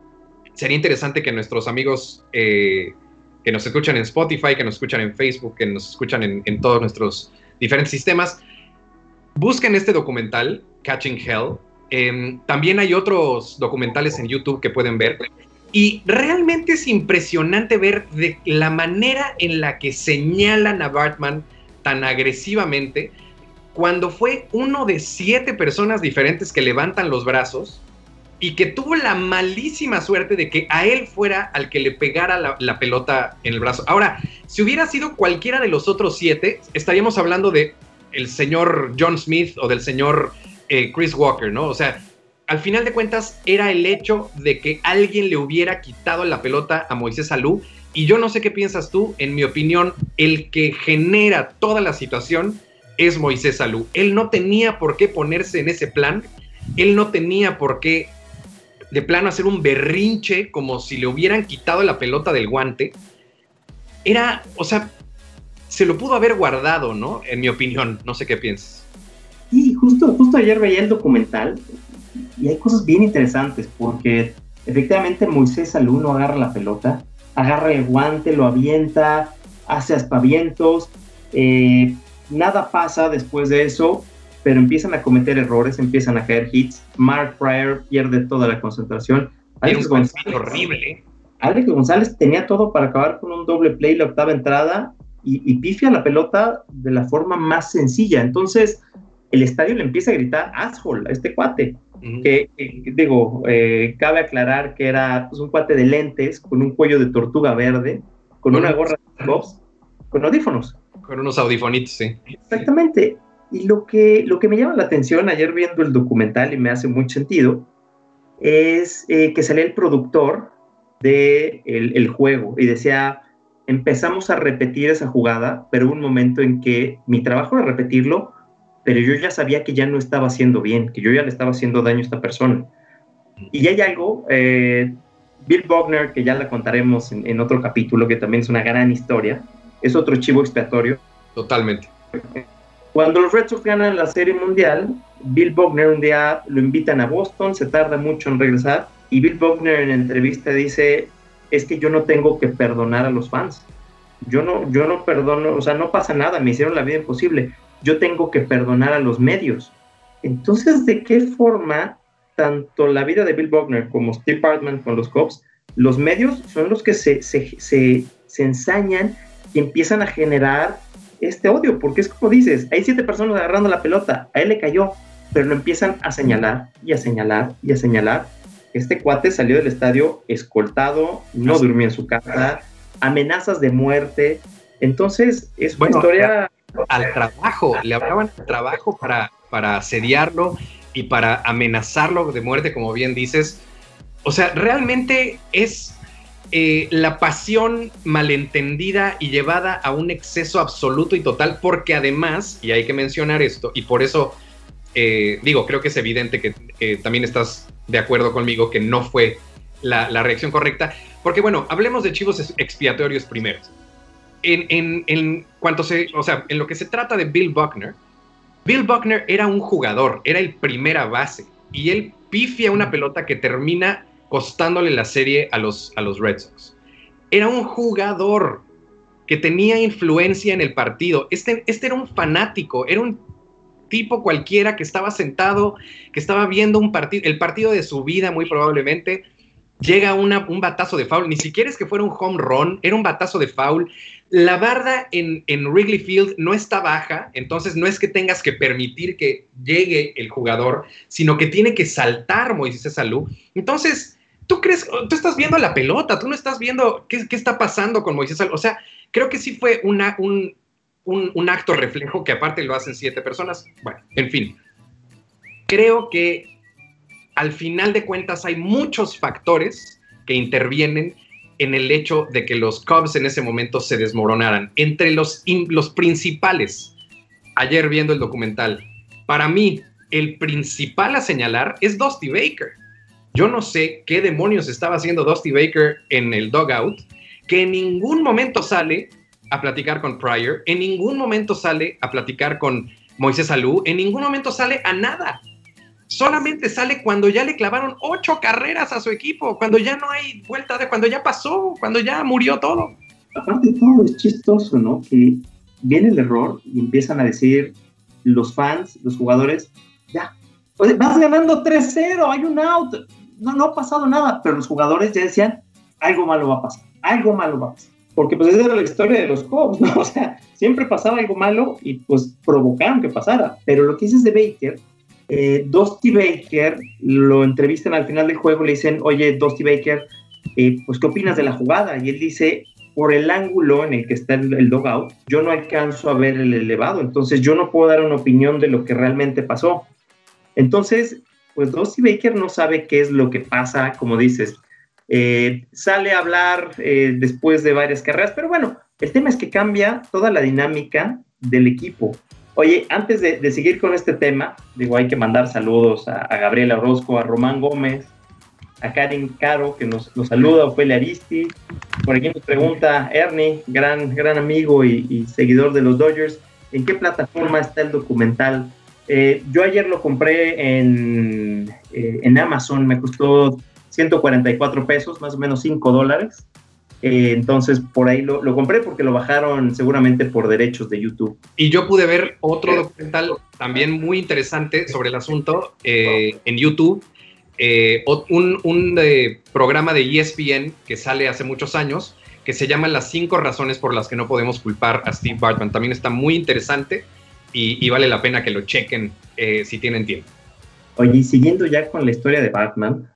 sería interesante que nuestros amigos eh, que nos escuchan en Spotify, que nos escuchan en Facebook, que nos escuchan en, todos nuestros diferentes sistemas, busquen este documental, Catching Hell. Em, también hay otros documentales en YouTube que pueden ver. Y realmente es impresionante ver la manera en la que señalan a Bartman tan agresivamente cuando fue uno de siete personas diferentes que levantan los brazos y que tuvo la malísima suerte de que a él fuera al que le pegara la, pelota en el brazo. Ahora, si hubiera sido cualquiera de los otros siete, estaríamos hablando de el señor John Smith o del señor eh, Chris Walker, ¿no? O sea, al final de cuentas era el hecho de que alguien le hubiera quitado la pelota a Moisés Alú. Y yo no sé qué piensas tú, en mi opinión, el que genera toda la situación es Moisés Alú. Él no tenía por qué ponerse en ese plan, él no tenía por qué de plano hacer un berrinche como si le hubieran quitado la pelota del guante. Era, o sea, se lo pudo haber guardado, ¿no? En mi opinión, no sé qué piensas. Sí, justo, justo ayer veía el documental y hay cosas bien interesantes porque efectivamente Moisés al uno agarra la pelota, agarra el guante, lo avienta, hace aspavientos, eh, nada pasa después de eso, pero empiezan a cometer errores, empiezan a caer hits, Mark Pryor pierde toda la concentración. Alex González, horrible. Alex González tenía todo para acabar con un doble play la octava entrada y, y pifia la pelota de la forma más sencilla. Entonces, el estadio le empieza a gritar asshole a este cuate. que, digo, eh, cabe aclarar que era pues, un cuate de lentes con un cuello de tortuga verde, con una gorra de Bobs, con audífonos. Con unos audifonitos, sí. Exactamente. Y lo que, lo que me llama la atención ayer viendo el documental y me hace mucho sentido es eh, que sale el productor del de el juego y decía, empezamos a repetir esa jugada, pero hubo un momento en que mi trabajo era repetirlo, pero yo ya sabía que ya no estaba haciendo bien, que yo ya le estaba haciendo daño a esta persona. Y hay algo, eh, Bill Bogner, que ya la contaremos en, otro capítulo, que también es una gran historia, es otro chivo expiatorio. Totalmente. Cuando los Red Sox ganan la Serie Mundial, Bill Bogner un día lo invitan a Boston, se tarda mucho en regresar, y Bill Bogner en entrevista dice, es que yo no tengo que perdonar a los fans. Yo no, yo no perdono, o sea, no pasa nada, me hicieron la vida imposible yo tengo que perdonar a los medios. Entonces, ¿de qué forma tanto la vida de Bill Buckner como Steve Bartman con los Cubs, los medios son los que se, se, se, se ensañan y empiezan a generar este odio? Porque es como dices, hay siete personas agarrando la pelota, a él le cayó, pero lo empiezan a señalar y a señalar y a señalar. Este cuate salió del estadio escoltado, no durmió en su casa, amenazas de muerte. Entonces, es una historia al trabajo, le hablaban al trabajo para, para asediarlo y para amenazarlo de muerte, como bien dices. O sea, realmente es eh, la pasión malentendida y llevada a un exceso absoluto y total, porque además, y hay que mencionar esto, y por eso eh, digo, creo que es evidente que también estás de acuerdo conmigo que no fue la, la reacción correcta, porque bueno, hablemos de chivos expiatorios primero en, en, cuanto se, o sea, en lo que se trata de Bill Buckner, Bill Buckner era un jugador, era el primera base y él pifia una pelota que termina costándole la serie a los, a los Red Sox. Era un jugador que tenía influencia en el partido. Este, este era un fanático, era un tipo cualquiera que estaba sentado, que estaba viendo un partido, el partido de su vida muy probablemente. Llega un batazo de foul, ni siquiera es que fuera un home run, era un batazo de foul la barda en, Wrigley Field no está baja, entonces no es que tengas que permitir que llegue el jugador, sino que tiene que saltar Moisés Salú. Entonces, tú crees, tú estás viendo la pelota, tú no estás viendo qué, está pasando con Moisés Salú. O sea, creo que sí fue un, un acto reflejo que aparte lo hacen siete personas. Bueno, en fin, creo que al final de cuentas hay muchos factores que intervienen en el hecho de que los Cubs en ese momento se desmoronaran. Entre los, los principales, ayer viendo el documental, para mí el principal a señalar es Dusty Baker. Yo no sé qué demonios estaba haciendo Dusty Baker en el dugout, que en ningún momento sale a platicar con Pryor, en ningún momento sale a platicar con Moisés Alú, en ningún momento sale a nada solamente sale cuando ya le clavaron ocho carreras a su equipo, cuando ya no hay vuelta de, cuando ya pasó, cuando ya murió todo. Aparte de todo, es chistoso, ¿no? Que viene el error y empiezan a decir los fans, los jugadores, ya, vas ganando 3-0, hay un out, no, no ha pasado nada, pero los jugadores ya decían, algo malo va a pasar, algo malo va a pasar. Porque pues esa era la historia de los Cubs, ¿no? O sea, siempre pasaba algo malo y pues provocaron que pasara. Pero lo que dices de Baker eh, Dusty Baker lo entrevistan al final del juego, le dicen, oye, Dusty Baker, eh, pues, ¿qué opinas de la jugada? Y él dice, por el ángulo en el que está el, el dogout, yo no alcanzo a ver el elevado, entonces yo no puedo dar una opinión de lo que realmente pasó. Entonces, pues Dusty Baker no sabe qué es lo que pasa, como dices. Eh, sale a hablar eh, después de varias carreras, pero bueno, el tema es que cambia toda la dinámica del equipo. Oye, antes de, seguir con este tema, digo, hay que mandar saludos a, Gabriela Orozco, a Román Gómez, a Karen Caro, que nos, saluda, Ophelia Aristi. Por aquí nos pregunta Ernie, gran, gran amigo y, seguidor de los Dodgers, ¿en qué plataforma está el documental? Eh, yo ayer lo compré en, eh, en Amazon, me costó 144 pesos, más o menos 5 dólares. Eh, entonces, por ahí lo, compré porque lo bajaron seguramente por derechos de YouTube. Y yo pude ver otro documental también muy interesante sobre el asunto eh, en YouTube. Eh, un, programa de ESPN que sale hace muchos años que se llama Las cinco razones por las que no podemos culpar a Steve Bartman. También está muy interesante y, vale la pena que lo chequen si tienen tiempo. Oye, y siguiendo ya con la historia de Batman,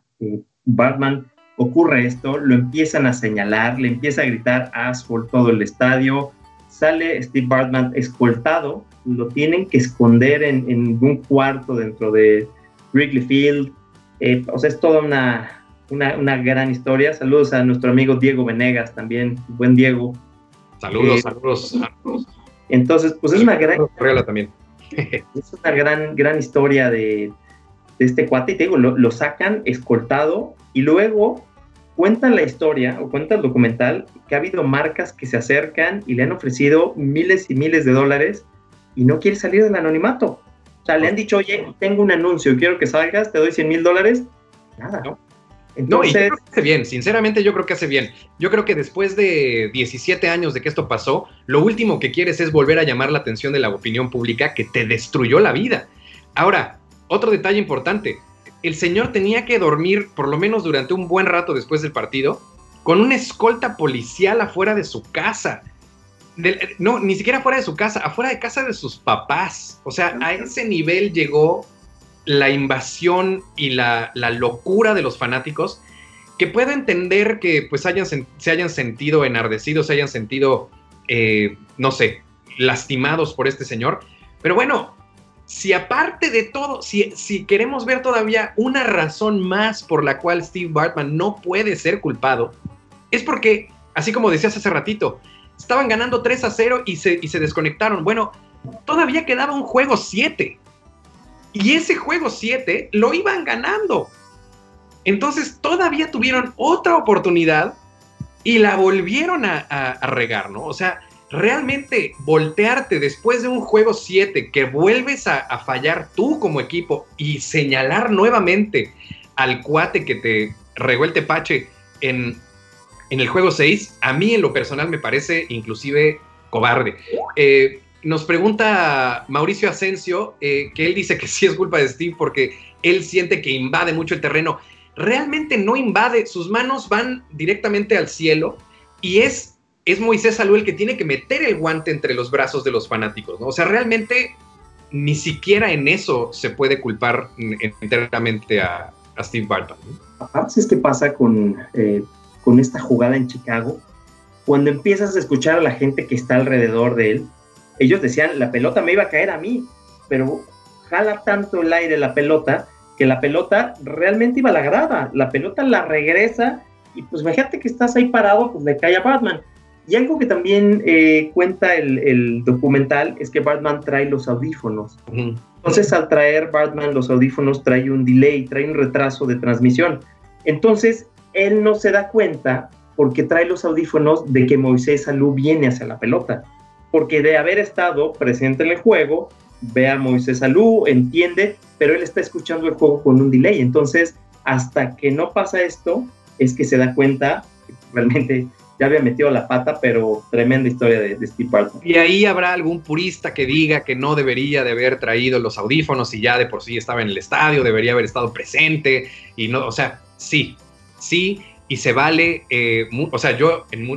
Batman ocurre esto, lo empiezan a señalar, le empieza a gritar as por todo el estadio, sale Steve Bartman escoltado, lo tienen que esconder en, un cuarto dentro de Wrigley Field, eh, o sea, es toda una, una, gran historia. Saludos a nuestro amigo Diego Venegas también, buen Diego. Saludos, eh, saludos, Entonces, pues es una gran... también. es una gran, gran historia de, este cuate, y te digo, lo, lo sacan escoltado y luego cuenta la historia o cuenta el documental que ha habido marcas que se acercan y le han ofrecido miles y miles de dólares y no quiere salir del anonimato. O sea, le han dicho, oye, tengo un anuncio, quiero que salgas, te doy 100 mil dólares. Nada. No. Entonces, no, y yo creo que hace bien, sinceramente yo creo que hace bien. Yo creo que después de 17 años de que esto pasó, lo último que quieres es volver a llamar la atención de la opinión pública que te destruyó la vida. Ahora, otro detalle importante, el señor tenía que dormir por lo menos durante un buen rato después del partido con una escolta policial afuera de su casa. no, ni siquiera afuera de su casa, afuera de casa de sus papás. O sea, a ese nivel llegó la invasión y la, locura de los fanáticos, que puedo entender que pues hayan, se hayan sentido enardecidos, se hayan sentido, eh, no sé, lastimados por este señor. Pero bueno, si aparte de todo, si, si, queremos ver todavía una razón más por la cual Steve Bartman no puede ser culpado, es porque, así como decías hace ratito, estaban ganando 3 a 0 y se, y se desconectaron. Bueno, todavía quedaba un juego 7. Y ese juego 7 lo iban ganando. Entonces todavía tuvieron otra oportunidad y la volvieron a, a regar, ¿no? O sea, realmente voltearte después de un juego 7 que vuelves a, fallar tú como equipo y señalar nuevamente al cuate que te regó el tepache en, en el juego 6, a mí en lo personal me parece inclusive cobarde. Eh, nos pregunta Mauricio Asensio eh, que él dice que sí es culpa de Steve porque él siente que invade mucho el terreno. Realmente no invade, sus manos van directamente al cielo y es es Moisés Salú el que tiene que meter el guante entre los brazos de los fanáticos, ¿no? O sea, realmente ni siquiera en eso se puede culpar enteramente a, Steve Barton. Aparte es que pasa con, eh, con esta jugada en Chicago, cuando empiezas a escuchar a la gente que está alrededor de él, ellos decían, la pelota me iba a caer a mí, pero jala tanto el aire la pelota que la pelota realmente iba a la grada, la pelota la regresa y pues fíjate que estás ahí parado, pues le cae a Batman. Y algo que también eh, cuenta el, documental es que Batman trae los audífonos. Entonces al traer Batman los audífonos trae un delay, trae un retraso de transmisión. Entonces él no se da cuenta porque trae los audífonos de que Moisés Salú viene hacia la pelota. Porque de haber estado presente en el juego, ve a Moisés Salú, entiende, pero él está escuchando el juego con un delay. Entonces, hasta que no pasa esto, es que se da cuenta que realmente ya había metido la pata, pero tremenda historia de, Steve Barton. Y ahí habrá algún purista que diga que no debería de haber traído los audífonos y ya de por sí estaba en el estadio, debería haber estado presente y no, o sea, sí, sí, y se vale, eh, o sea, yo en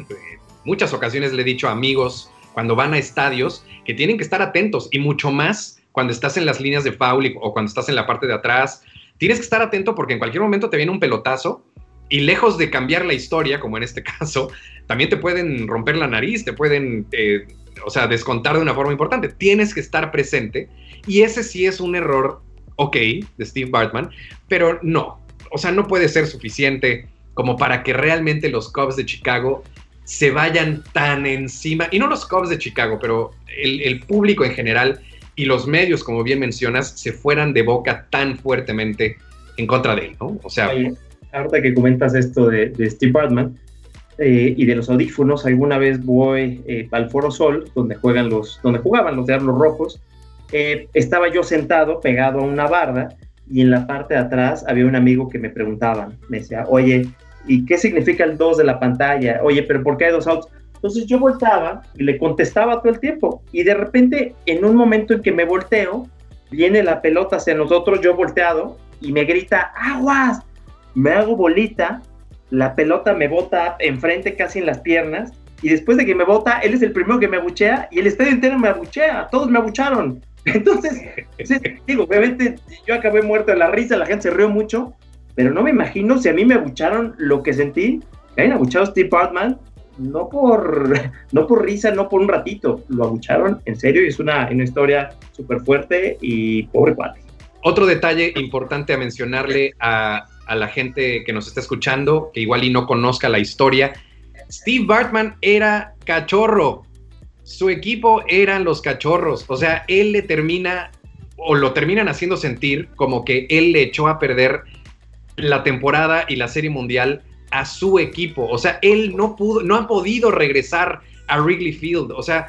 muchas ocasiones le he dicho a amigos cuando van a estadios que tienen que estar atentos y mucho más cuando estás en las líneas de foul o cuando estás en la parte de atrás. Tienes que estar atento porque en cualquier momento te viene un pelotazo y lejos de cambiar la historia, como en este caso, también te pueden romper la nariz, te pueden, eh, o sea, descontar de una forma importante. Tienes que estar presente y ese sí es un error, ok, de Steve Bartman, pero no, o sea, no puede ser suficiente como para que realmente los Cubs de Chicago se vayan tan encima, y no los Cubs de Chicago, pero el, público en general y los medios, como bien mencionas, se fueran de boca tan fuertemente en contra de él, ¿no? O sea ahorita que comentas esto de, Steve Bartman eh, y de los audífonos, alguna vez voy eh, al Foro Sol, donde juegan los, donde jugaban los Diablos Rojos, eh, estaba yo sentado pegado a una barda y en la parte de atrás había un amigo que me preguntaba, me decía, oye, ¿y qué significa el 2 de la pantalla? Oye, pero ¿por qué hay dos outs? Entonces yo voltaba y le contestaba todo el tiempo y de repente en un momento en que me volteo, viene la pelota hacia nosotros, yo volteado y me grita, aguas, me hago bolita, la pelota me bota enfrente casi en las piernas, y después de que me bota, él es el primero que me abuchea, y el estadio entero me abuchea, todos me abucharon. Entonces, digo, obviamente yo acabé muerto de la risa, la gente se rió mucho, pero no me imagino si a mí me abucharon lo que sentí, que hayan abuchado a Steve Bartman, no por, no por risa, no por un ratito, lo abucharon en serio y es una, una historia súper fuerte y pobre cuate. Otro detalle importante a mencionarle a, a la gente que nos está escuchando, que igual y no conozca la historia. Steve Bartman era cachorro. Su equipo eran los cachorros. O sea, él le termina o lo terminan haciendo sentir como que él le echó a perder la temporada y la serie mundial a su equipo. O sea, él no pudo, no ha podido regresar a Wrigley Field. O sea,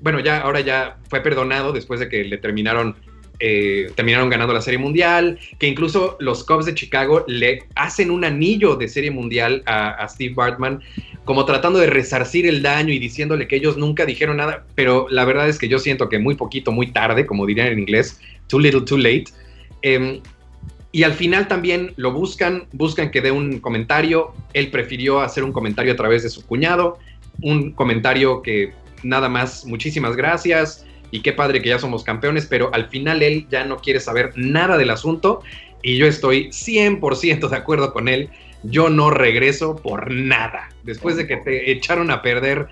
bueno, ya ahora ya fue perdonado después de que le terminaron eh, terminaron ganando la Serie Mundial, que incluso los Cubs de Chicago le hacen un anillo de Serie Mundial a, Steve Bartman, como tratando de resarcir el daño y diciéndole que ellos nunca dijeron nada, pero la verdad es que yo siento que muy poquito, muy tarde, como dirían en inglés, too little, too late. Em, y al final también lo buscan, buscan que dé un comentario. Él prefirió hacer un comentario a través de su cuñado, un comentario que nada más, muchísimas gracias y qué padre que ya somos campeones, pero al final él ya no quiere saber nada del asunto y yo estoy 100% de acuerdo con él. Yo no regreso por nada. Después de que te echaron a perder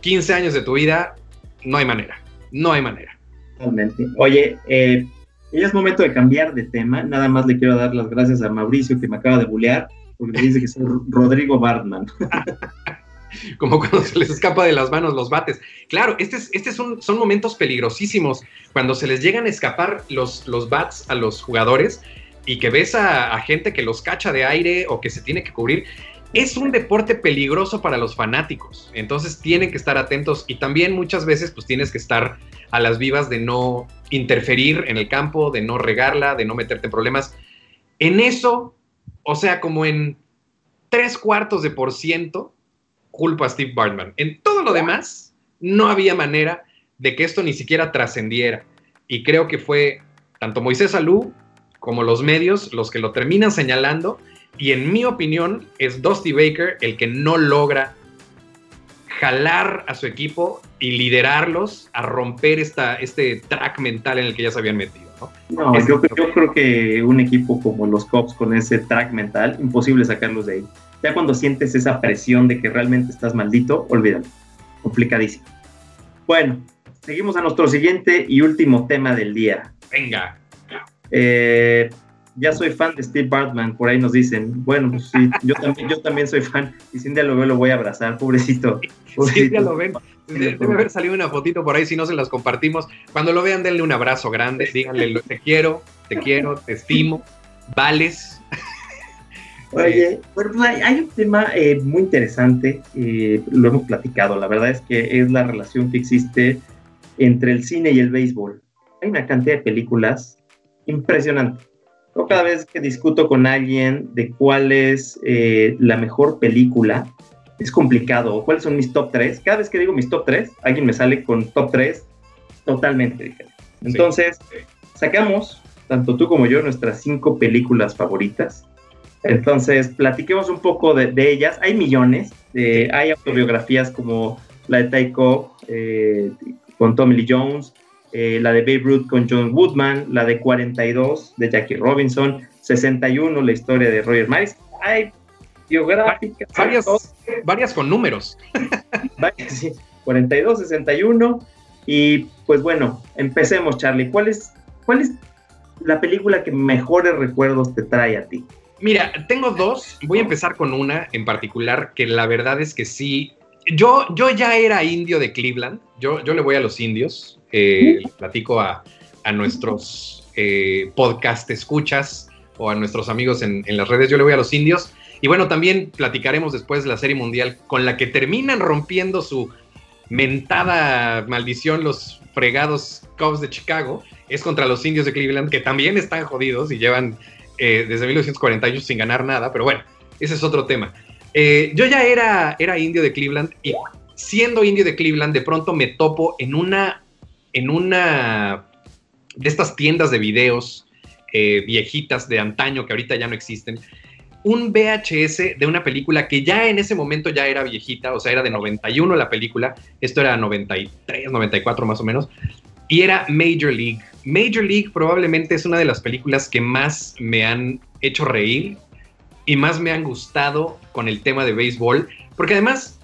15 años de tu vida, no hay manera. No hay manera. Totalmente. Oye, eh, ya es momento de cambiar de tema. Nada más le quiero dar las gracias a Mauricio que me acaba de bulear porque dice que soy Rodrigo Bartman. como cuando se les escapa de las manos los bates. Claro, este son, son momentos peligrosísimos cuando se les llegan a escapar los, los bats a los jugadores y que ves a, gente que los cacha de aire o que se tiene que cubrir. Es un deporte peligroso para los fanáticos, entonces tienen que estar atentos y también muchas veces pues tienes que estar a las vivas de no interferir en el campo, de no regarla, de no meterte en problemas. En eso, o sea, como en tres cuartos de por ciento, culpa a Steve Bartman. En todo lo demás, no había manera de que esto ni siquiera trascendiera. Y creo que fue tanto Moisés Alú como los medios los que lo terminan señalando. Y en mi opinión, es Dusty Baker el que no logra jalar a su equipo y liderarlos a romper esta, este track mental en el que ya se habían metido. No, yo, yo, creo que un equipo como los Cops con ese track mental, imposible sacarlos de ahí. Ya cuando sientes esa presión de que realmente estás maldito, olvídalo. Complicadísimo. Bueno, seguimos a nuestro siguiente y último tema del día. Venga. Eh, ya soy fan de Steve Bartman, por ahí nos dicen. Bueno, pues sí, yo también, yo también soy fan y sin día lo veo lo voy a abrazar, pobrecito. Ya lo ven. Debe haber salido una fotito por ahí, si no se las compartimos. Cuando lo vean, denle un abrazo grande, díganle te quiero, te quiero, te estimo, vales. Oye, bueno, pues hay, un tema eh, muy interesante, eh, lo hemos platicado, la verdad es que es la relación que existe entre el cine y el béisbol. Hay una cantidad de películas impresionante. cada vez que discuto con alguien de cuál es eh, la mejor película, es complicado. ¿Cuáles son mis top 3? Cada vez que digo mis top 3, alguien me sale con top 3 totalmente diferente. Entonces, sacamos, tanto tú como yo, nuestras cinco películas favoritas. Entonces, platiquemos un poco de, ellas. Hay millones. hay autobiografías como la de Taiko eh, con Tommy Lee Jones, eh, la de Babe Ruth con John Woodman, la de 42 de Jackie Robinson, 61 la historia de Roger Maris. Hay biográficas. Varias, con números. sí, 42, 61. Y pues bueno, empecemos, Charlie. ¿Cuál es, ¿Cuál es la película que mejores recuerdos te trae a ti? Mira, tengo dos. Voy a empezar con una en particular que la verdad es que sí. Yo, yo ya era indio de Cleveland. Yo, yo le voy a los indios. Eh, platico a, nuestros eh, podcast escuchas o a nuestros amigos en, en, las redes. Yo le voy a los indios. Y bueno, también platicaremos después de la Serie Mundial con la que terminan rompiendo su mentada maldición los fregados Cubs de Chicago. Es contra los indios de Cleveland, que también están jodidos y llevan eh, desde 1940 sin ganar nada, pero bueno, ese es otro tema. Eh, yo ya era, era indio de Cleveland y siendo indio de Cleveland, de pronto me topo en una, en una de estas tiendas de videos eh, viejitas de antaño que ahorita ya no existen, un VHS de una película que ya en ese momento ya era viejita, o sea, era de 91 la película, esto era 93, 94 más o menos, y era Major League. Major League probablemente es una de las películas que más me han hecho reír y más me han gustado con el tema de béisbol, porque además,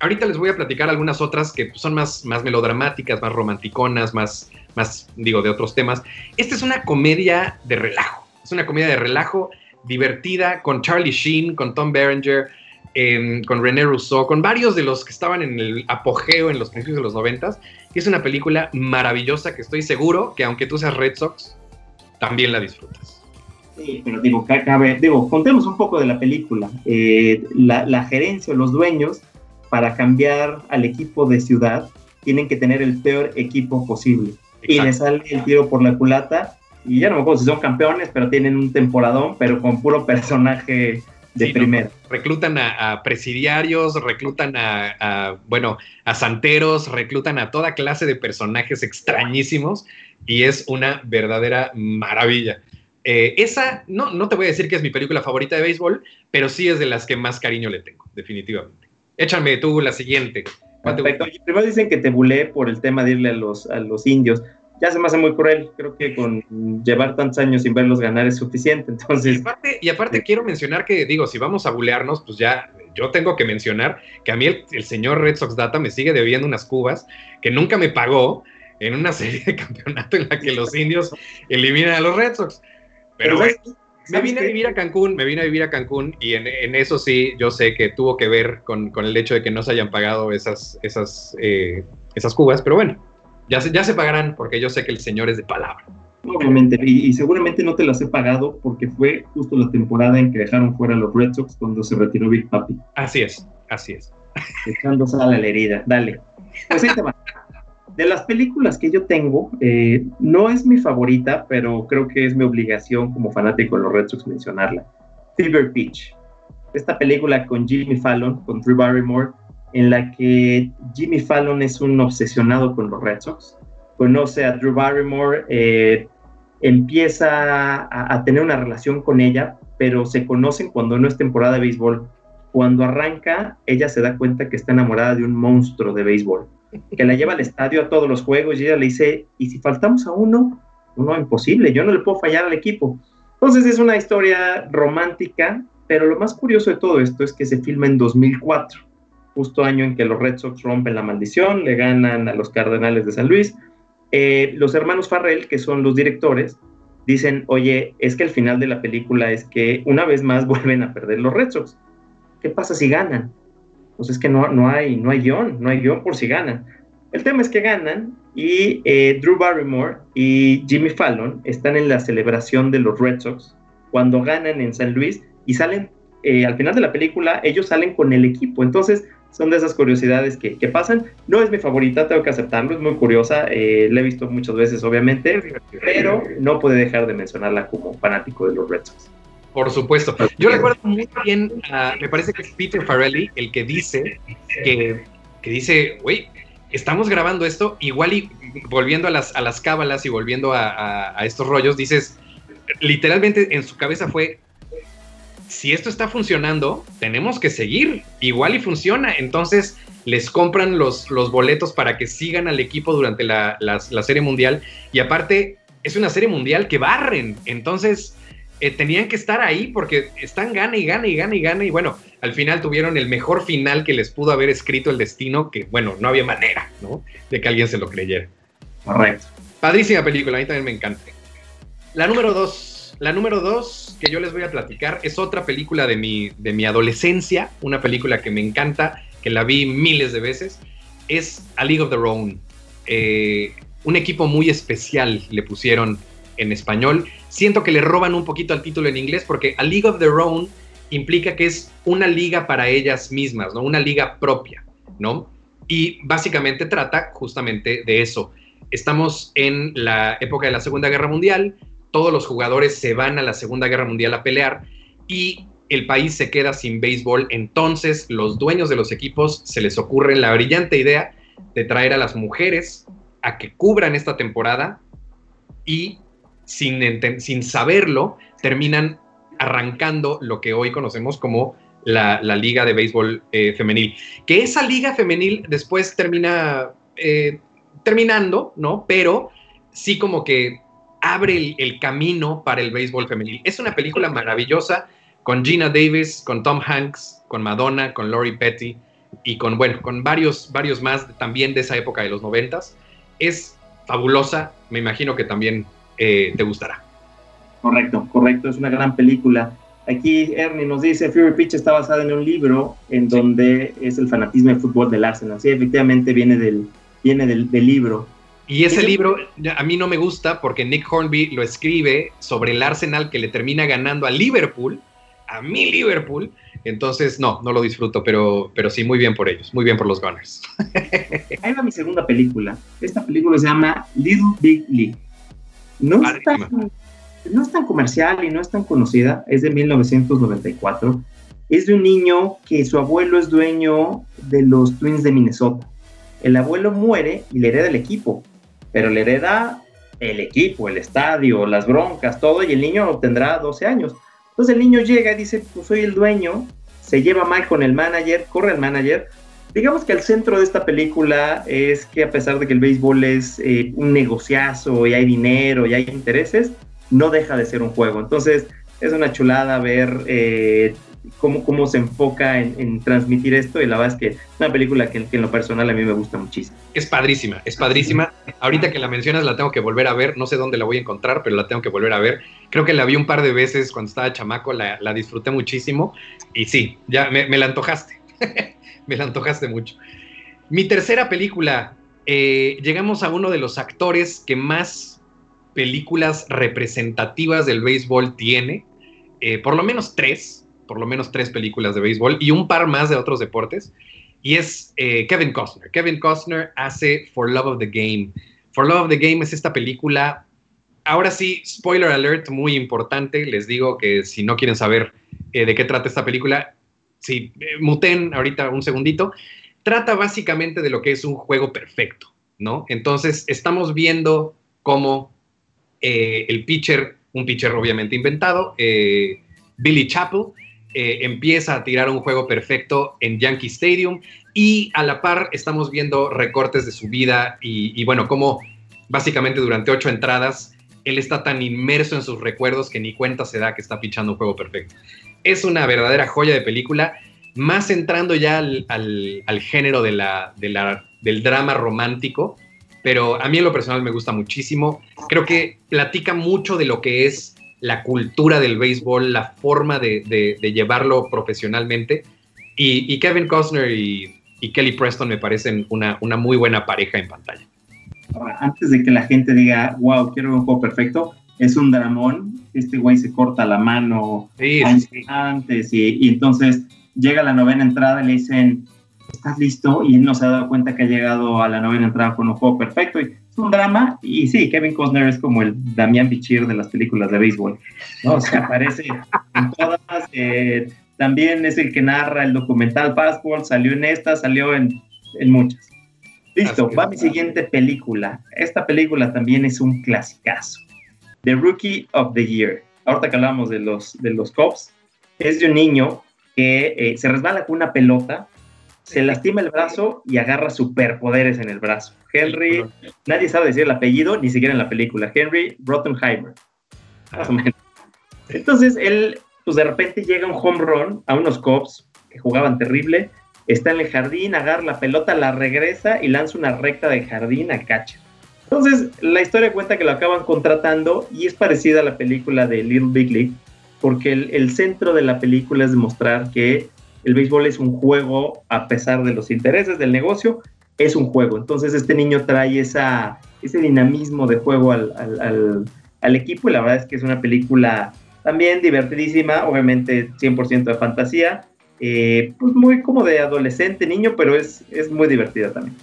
ahorita les voy a platicar algunas otras que son más, más melodramáticas, más romanticonas, más, más, digo, de otros temas. Esta es una comedia de relajo, es una comedia de relajo divertida con Charlie Sheen, con Tom Berenger, em, con René Rousseau, con varios de los que estaban en el apogeo en los principios de los noventas es una película maravillosa que estoy seguro que aunque tú seas Red Sox, también la disfrutas. Sí, pero digo, cabe, digo, contemos un poco de la película. Eh, la, gerencia o los dueños, para cambiar al equipo de ciudad, tienen que tener el peor equipo posible. Y le sale el tiro por la culata. Y ya no me acuerdo si son campeones, pero tienen un temporadón, pero con puro personaje de primero. reclutan a, presidiarios, reclutan a, bueno, a santeros, reclutan a toda clase de personajes extrañísimos y es una verdadera maravilla. Eh, esa, no, no te voy a decir que es mi película favorita de béisbol, pero sí es de las que más cariño le tengo, definitivamente. Échame tú la siguiente. Primero dicen que te bulé por el tema de irle a los, a los indios ya se me hace muy cruel. Creo que con llevar tantos años sin verlos ganar es suficiente. Entonces. Y aparte, quiero mencionar que, digo, si vamos a bulearnos, pues ya yo tengo que mencionar que a mí el, señor Red Sox Data me sigue debiendo unas cubas que nunca me pagó en una serie de campeonato en la que los indios eliminan a los Red Sox. Pero bueno, me vine a vivir a Cancún, me vine a vivir a Cancún y en, eso sí, yo sé que tuvo que ver con, el hecho de que no se hayan pagado esas, esas, eh, esas cubas, pero bueno, ya se, ya se pagarán porque yo sé que el Señor es de palabra. Obviamente, y, seguramente no te las he pagado porque fue justo la temporada en que dejaron fuera a los Red Sox cuando se retiró Big Papi. Así es, así es. Echando sal a la herida, dale. Pues ahí te va. De las películas que yo tengo, eh, no es mi favorita, pero creo que es mi obligación como fanático de los Red Sox mencionarla. Fever Pitch. Esta película con Jimmy Fallon, con Drew Barrymore, en la que Jimmy Fallon es un obsesionado con los Red Sox, conoce a Drew Barrymore, eh, empieza a, tener una relación con ella, pero se conocen cuando no es temporada de béisbol. Cuando arranca, ella se da cuenta que está enamorada de un monstruo de béisbol, que la lleva al estadio a todos los juegos y ella le dice, ¿y si faltamos a uno? No, imposible, yo no le puedo fallar al equipo. Entonces es una historia romántica, pero lo más curioso de todo esto es que se filma en 2004 justo año en que los Red Sox rompen la maldición, le ganan a los Cardenales de San Luis. Eh, los hermanos Farrell, que son los directores, dicen, oye, es que el final de la película es que una vez más vuelven a perder los Red Sox. ¿Qué pasa si ganan? Pues es que no, no, hay, no hay guion, no hay guion por si ganan. El tema es que ganan y eh, Drew Barrymore y Jimmy Fallon están en la celebración de los Red Sox cuando ganan en San Luis y salen, eh, al final de la película, ellos salen con el equipo. Entonces, son de esas curiosidades que, pasan. No es mi favorita, tengo que aceptarlo, es muy curiosa, eh, la he visto muchas veces, obviamente, pero no puede dejar de mencionarla como fanático de los Red Sox. Por supuesto. Yo recuerdo muy bien, me parece que es Peter Farrelly el que dice que, que dice, güey, estamos grabando esto, igual y volviendo a las, a las cábalas y volviendo a, estos rollos, dices, literalmente en su cabeza fue, si esto está funcionando, tenemos que seguir, igual y funciona, entonces les compran los, los boletos para que sigan al equipo durante la, la serie mundial y aparte es una serie mundial que barren, entonces eh, tenían que estar ahí porque están gana y gana y gana y gana y bueno, al final tuvieron el mejor final que les pudo haber escrito el destino, que bueno, no había manera, ¿no? De que alguien se lo creyera. Correcto. Padrísima película, a mí también me encanta. La número dos, la número dos que yo les voy a platicar es otra película de mi, de mi adolescencia, una película que me encanta, que la vi miles de veces, es A League of Their Own. Eh, un equipo muy especial le pusieron en español. Siento que le roban un poquito al título en inglés porque A League of Their Own implica que es una liga para ellas mismas, ¿no? Una liga propia, ¿no? Y básicamente trata justamente de eso. Estamos en la época de la Segunda Guerra Mundial, todos los jugadores se van a la Segunda Guerra Mundial a pelear y el país se queda sin béisbol, entonces los dueños de los equipos se les ocurre la brillante idea de traer a las mujeres a que cubran esta temporada y sin, saberlo, terminan arrancando lo que hoy conocemos como la, liga de béisbol eh, femenil. Que esa liga femenil después termina eh, terminando, ¿no? Pero sí como que abre el, camino para el béisbol femenil. Es una película maravillosa con Gina Davis, con Tom Hanks, con Madonna, con Lori Petty y con, bueno, con varios, varios más también de esa época de los noventas. Es fabulosa, me imagino que también eh, te gustará. Correcto, correcto, es una gran película. Aquí Ernie nos dice, Fury Pitch está basada en un libro en donde es el fanatismo de fútbol del Arsenal. Sí, efectivamente viene del, viene del, libro. Y ese libro a mí no me gusta porque Nick Hornby lo escribe sobre el Arsenal que le termina ganando a Liverpool, a mi Liverpool. Entonces, no, no lo disfruto, pero, pero sí, muy bien por ellos, muy bien por los Gunners. Ahí va mi segunda película. Esta película se llama Little Big League. No es, tan, comercial y no es tan conocida, es de 1994. Es de un niño que su abuelo es dueño de los Twins de Minnesota. El abuelo muere y le hereda el equipo, pero le hereda el equipo, el estadio, las broncas, todo, y el niño tendrá 12 años. Entonces el niño llega y dice, pues soy el dueño, se lleva mal con el manager, corre el manager, digamos que el centro de esta película es que a pesar de que el béisbol es eh, un negociazo y hay dinero y hay intereses, no deja de ser un juego. Entonces es una chulada ver eh, cómo, cómo se enfoca en, transmitir esto y la verdad es que es una película que, en lo personal a mí me gusta muchísimo. Es padrísima, es padrísima. Ahorita que la mencionas la tengo que volver a ver, no sé dónde la voy a encontrar, pero la tengo que volver a ver. Creo que la vi un par de veces cuando estaba chamaco, la, la disfruté muchísimo y sí, ya me, la antojaste. me la antojaste mucho. Mi tercera película, eh, llegamos a uno de los actores que más películas representativas del béisbol tiene, eh, por lo menos tres, por lo menos tres películas de béisbol y un par más de otros deportes, y es eh, Kevin Costner. Kevin Costner hace For Love of the Game. For Love of the Game es esta película, ahora sí, spoiler alert, muy importante, les digo que si no quieren saber de qué trata esta película, sí, eh, muten ahorita un segundito, trata básicamente de lo que es un juego perfecto, ¿no? Entonces, estamos viendo cómo eh, el pitcher, un pitcher obviamente inventado, eh, Billy Chappell, empieza a tirar un juego perfecto en Yankee Stadium y a la par estamos viendo recortes de su vida y, y bueno, cómo básicamente durante ocho entradas él está tan inmerso en sus recuerdos que ni cuenta se da que está pichando un juego perfecto. Es una verdadera joya de película. más entrando ya al, género de la, del drama romántico, pero a mí en lo personal me gusta muchísimo. Creo que platica mucho de lo que es la cultura del béisbol, la forma de, llevarlo profesionalmente. Y, Kevin Costner y, Kelly Preston me parecen una, una muy buena pareja en pantalla. antes de que la gente diga, wow, quiero un juego perfecto, es un dramón. Este güey se corta la mano antes y, y, entonces llega la novena entrada y le dicen, ¿estás listo? Y él no se ha dado cuenta que ha llegado a la novena entrada con un juego perfecto. Y un drama. Y sí, Kevin Costner es como el Damián Bichir de las películas de béisbol. ¿no? O sea, aparece en todas. Eh, también es el que narra el documental Passport. Salió en esta, salió en, en muchas. Listo, va mi siguiente película. Esta película también es un clasicazo. The Rookie of the Year. Ahorita que hablamos de los, de los Cops, es de un niño que eh, se resbala con una pelota se lastima el brazo y agarra superpoderes en el brazo. Henry, nadie sabe decir el apellido, ni siquiera en la película. Henry Rottenheimer. Más o menos. Entonces, él, pues de repente llega un home run a unos cops que jugaban terrible. Está en el jardín, agarra la pelota, la regresa y lanza una recta de jardín a cacha. Entonces, la historia cuenta que lo acaban contratando y es parecida a la película de Little Big League, porque el, el centro de la película es demostrar que el béisbol es un juego a pesar de los intereses del negocio, es un juego. Entonces este niño trae esa, ese dinamismo de juego al, equipo y la verdad es que es una película también divertidísima, obviamente 100% de fantasía, eh, pues muy como de adolescente, niño, pero es, es muy divertida también.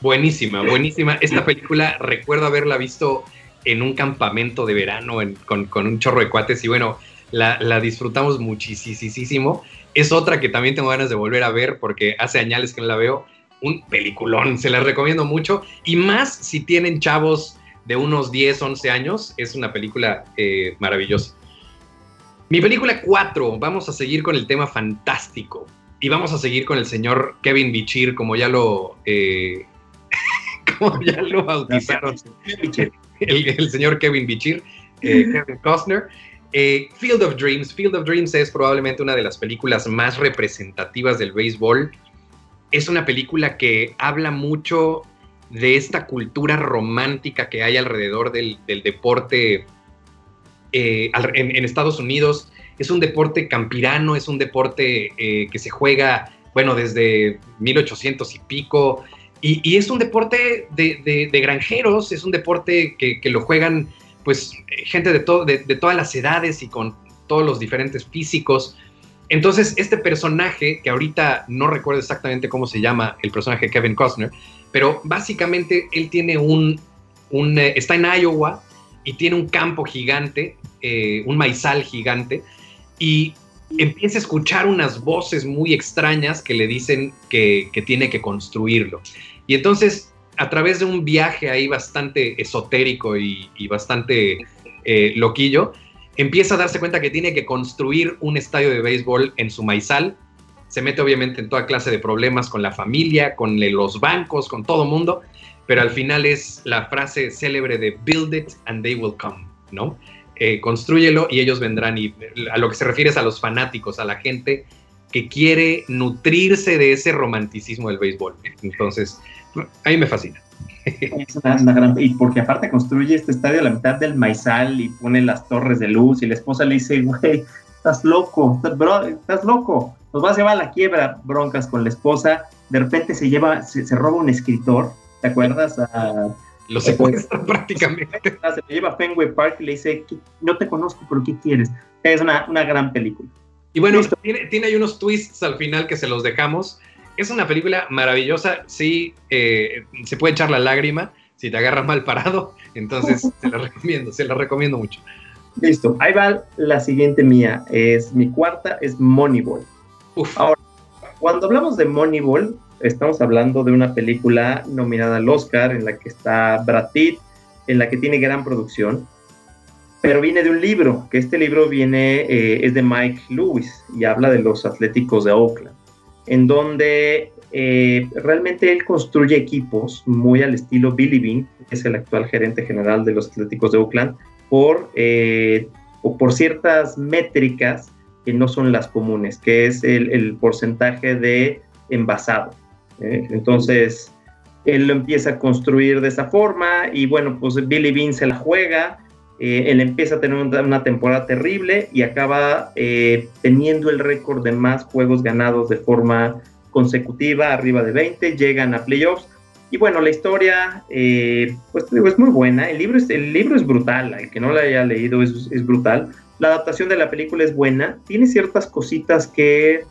Buenísima, buenísima. Esta película recuerdo haberla visto en un campamento de verano con, un chorro de cuates y bueno, la, la disfrutamos muchísimo. Es otra que también tengo ganas de volver a ver porque hace años que no la veo. Un peliculón, se la recomiendo mucho. Y más si tienen chavos de unos 10, 11 años, es una película eh, maravillosa. Mi película 4, vamos a seguir con el tema fantástico. Y vamos a seguir con el señor Kevin Bichir, como ya lo, eh, como ya lo bautizaron. El, señor Kevin Bichir, eh, Kevin Costner. Field of Dreams. Field of Dreams es probablemente una de las películas más representativas del béisbol. Es una película que habla mucho de esta cultura romántica que hay alrededor del, deporte eh, en, Estados Unidos. Es un deporte campirano, es un deporte eh, que se juega, bueno, desde 1800 y pico. Y, es un deporte de, granjeros, es un deporte que, lo juegan pues gente de, de, todas las edades y con todos los diferentes físicos. Entonces, este personaje, que ahorita no recuerdo exactamente cómo se llama el personaje Kevin Costner, pero básicamente él tiene un, eh, está en Iowa y tiene un campo gigante, eh, un maizal gigante, y empieza a escuchar unas voces muy extrañas que le dicen que, que tiene que construirlo. Y entonces a través de un viaje ahí bastante esotérico y, bastante eh, loquillo, empieza a darse cuenta que tiene que construir un estadio de béisbol en su maizal. Se mete obviamente en toda clase de problemas con la familia, con los bancos, con todo mundo, pero al final es la frase célebre de build it and they will come, ¿no? Eh, y ellos vendrán. Y a lo que se refiere es a los fanáticos, a la gente que quiere nutrirse de ese romanticismo del béisbol. Entonces, a mí me fascina. Es una, gran, y porque aparte construye este estadio a la mitad del maizal y pone las torres de luz y la esposa le dice, güey, estás loco, estás, loco, nos vas a llevar a la quiebra, broncas con la esposa, de repente se lleva, se, roba un escritor, ¿te acuerdas? lo secuestra prácticamente. Se lo lleva a Fenway Park y le dice, no te conozco, pero ¿qué quieres? Es una, una gran película. Y bueno, tiene, tiene ahí unos twists al final que se los dejamos es una película maravillosa, sí, eh, se puede echar la lágrima si te agarras mal parado, entonces se la recomiendo, se la recomiendo mucho. Listo, ahí va la siguiente mía, es mi cuarta, es Moneyball. Ahora, cuando hablamos de Moneyball, estamos hablando de una película nominada al Oscar, en la que está Brad Pitt, en la que tiene gran producción, pero viene de un libro, que este libro viene, eh, es de Mike Lewis y habla de los Atléticos de Oakland en donde eh, realmente él construye equipos muy al estilo Billy Bean, que es el actual gerente general de los Atléticos de Oakland, por, eh, por ciertas métricas que no son las comunes, que es el, porcentaje de envasado. ¿eh? Entonces, él lo empieza a construir de esa forma y bueno, pues Billy Bean se la juega, eh, él empieza a tener una, temporada terrible y acaba eh, teniendo el récord de más juegos ganados de forma consecutiva, arriba de 20, llegan a playoffs. Y bueno, la historia, pues digo, es muy buena. El libro es, el libro es brutal, el que no lo haya leído es, es brutal. La adaptación de la película es buena, tiene ciertas cositas que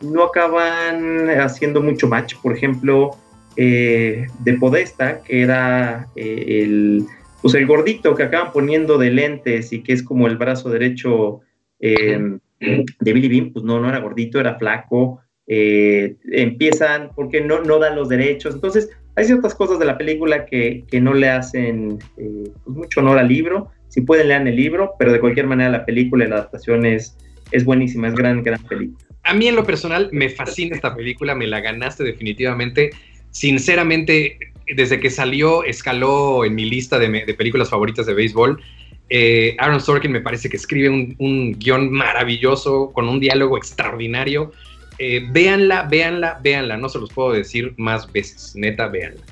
no acaban haciendo mucho match. Por ejemplo, eh, de Podesta, que era eh, el, pues el gordito que acaban poniendo de lentes y que es como el brazo derecho eh, de Billy Bean, pues no, no era gordito, era flaco. empiezan porque no, no dan los derechos. Entonces, hay ciertas cosas de la película que, que no le hacen pues mucho honor al libro si pueden lean el libro, pero de cualquier manera la película y la adaptación es, es buenísima, es gran, gran película. A mí en lo personal me fascina esta película, me la ganaste definitivamente. Sinceramente, desde que salió, escaló en mi lista de, películas favoritas de béisbol. Eh, Aaron Sorkin me parece que escribe un, guion maravilloso, con un diálogo extraordinario. Eh, véanla, véanla, véanla. No se los puedo decir más veces. Neta, véanla.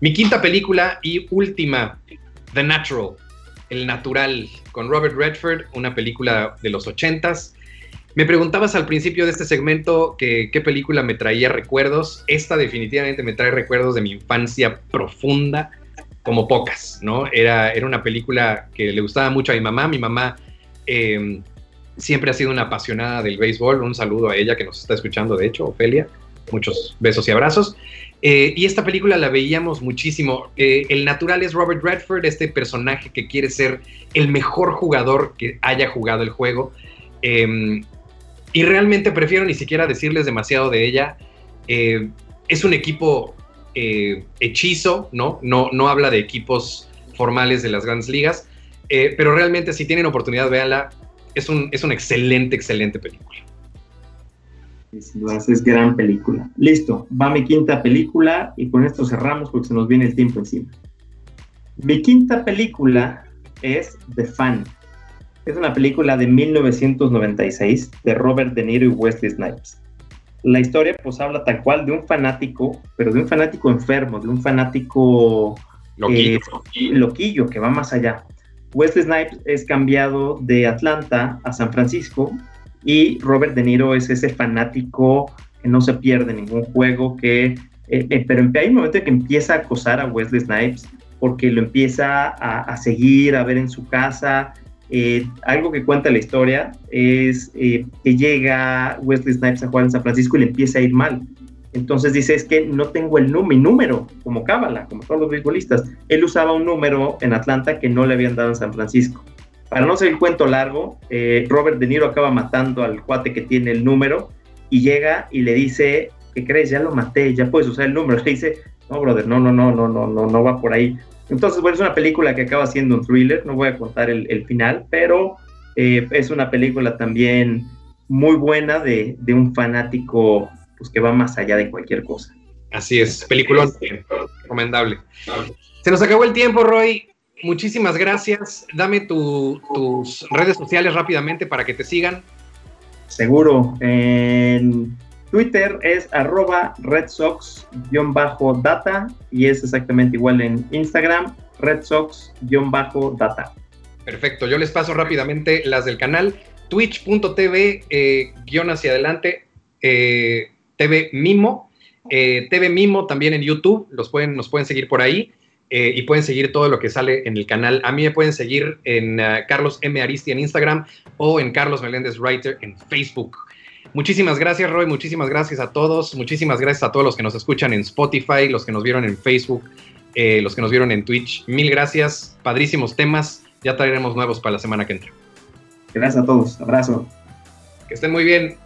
Mi quinta película y última, The Natural. El Natural, con Robert Redford, una película de los ochentas. Me preguntabas al principio de este segmento qué película me traía recuerdos. Esta definitivamente me trae recuerdos de mi infancia profunda, como pocas, ¿no? Era, era una película que le gustaba mucho a mi mamá. Mi mamá em, siempre ha sido una apasionada del béisbol. Un saludo a ella que nos está escuchando, de hecho, Ofelia. Muchos besos y abrazos. Eh, y esta película la veíamos muchísimo. Eh, el natural es Robert Redford, este personaje que quiere ser el mejor jugador que haya jugado el juego. Em, y realmente prefiero ni siquiera decirles demasiado de ella. Eh, es un equipo hechizo, ¿no? ¿no? No habla de equipos formales de las grandes ligas. pero realmente si tienen oportunidad, véanla. Es, un, es una excelente, excelente película. Es gran película. Listo, va mi quinta película y con esto cerramos porque se nos viene el tiempo encima. Mi quinta película es The Fan. Es una película de 1996 de Robert De Niro y Wesley Snipes. La historia pues habla tal cual de un fanático, pero de un fanático enfermo, de un fanático loquillo, eh, loquillo que va más allá. Wesley Snipes es cambiado de Atlanta a San Francisco y Robert De Niro es ese fanático que no se pierde ningún juego, que, eh, eh, pero hay un momento en que empieza a acosar a Wesley Snipes porque lo empieza a, seguir, a ver en su casa. Eh, algo que cuenta la historia es que llega Wesley Snipes a jugar en San Francisco y le empieza a ir mal. Entonces dice, es que no tengo el mi número, como Cábala, como todos los beisbolistas. Él usaba un número en Atlanta que no le habían dado en San Francisco. Para no ser el cuento largo, eh, Robert De Niro acaba matando al cuate que tiene el número y llega y le dice, ¿qué crees? Ya lo maté, ya puedes usar el número. Le dice, no, brother, no, no, no, no, no, no, no va por ahí. Entonces, bueno, es una película que acaba siendo un thriller, no voy a contar el, final, pero eh, es una película también muy buena de, de, un fanático pues, que va más allá de cualquier cosa. Así es, peliculón, recomendable. Se nos acabó el tiempo, Roy muchísimas gracias. Dame tus redes sociales rápidamente para que te sigan. Seguro. En Twitter es arroba redsox-data y es exactamente igual en Instagram, redsox-data. Perfecto, yo les paso rápidamente las del canal twitch.tv eh, guion hacia adelante eh, TV Mimo, eh, TV Mimo también en YouTube, los pueden, nos pueden seguir por ahí. Eh, y pueden seguir todo lo que sale en el canal. A mí me pueden seguir en uh, Carlos M. Aristi en Instagram o en Carlos Meléndez Writer en Facebook. Muchísimas gracias, Roy. Muchísimas gracias a todos. Muchísimas gracias a todos los que nos escuchan en Spotify, los que nos vieron en Facebook, eh, los que nos vieron en Twitch. Mil gracias. Padrísimos temas. Ya traeremos nuevos para la semana que entra. Gracias a todos. Abrazo. Que estén muy bien.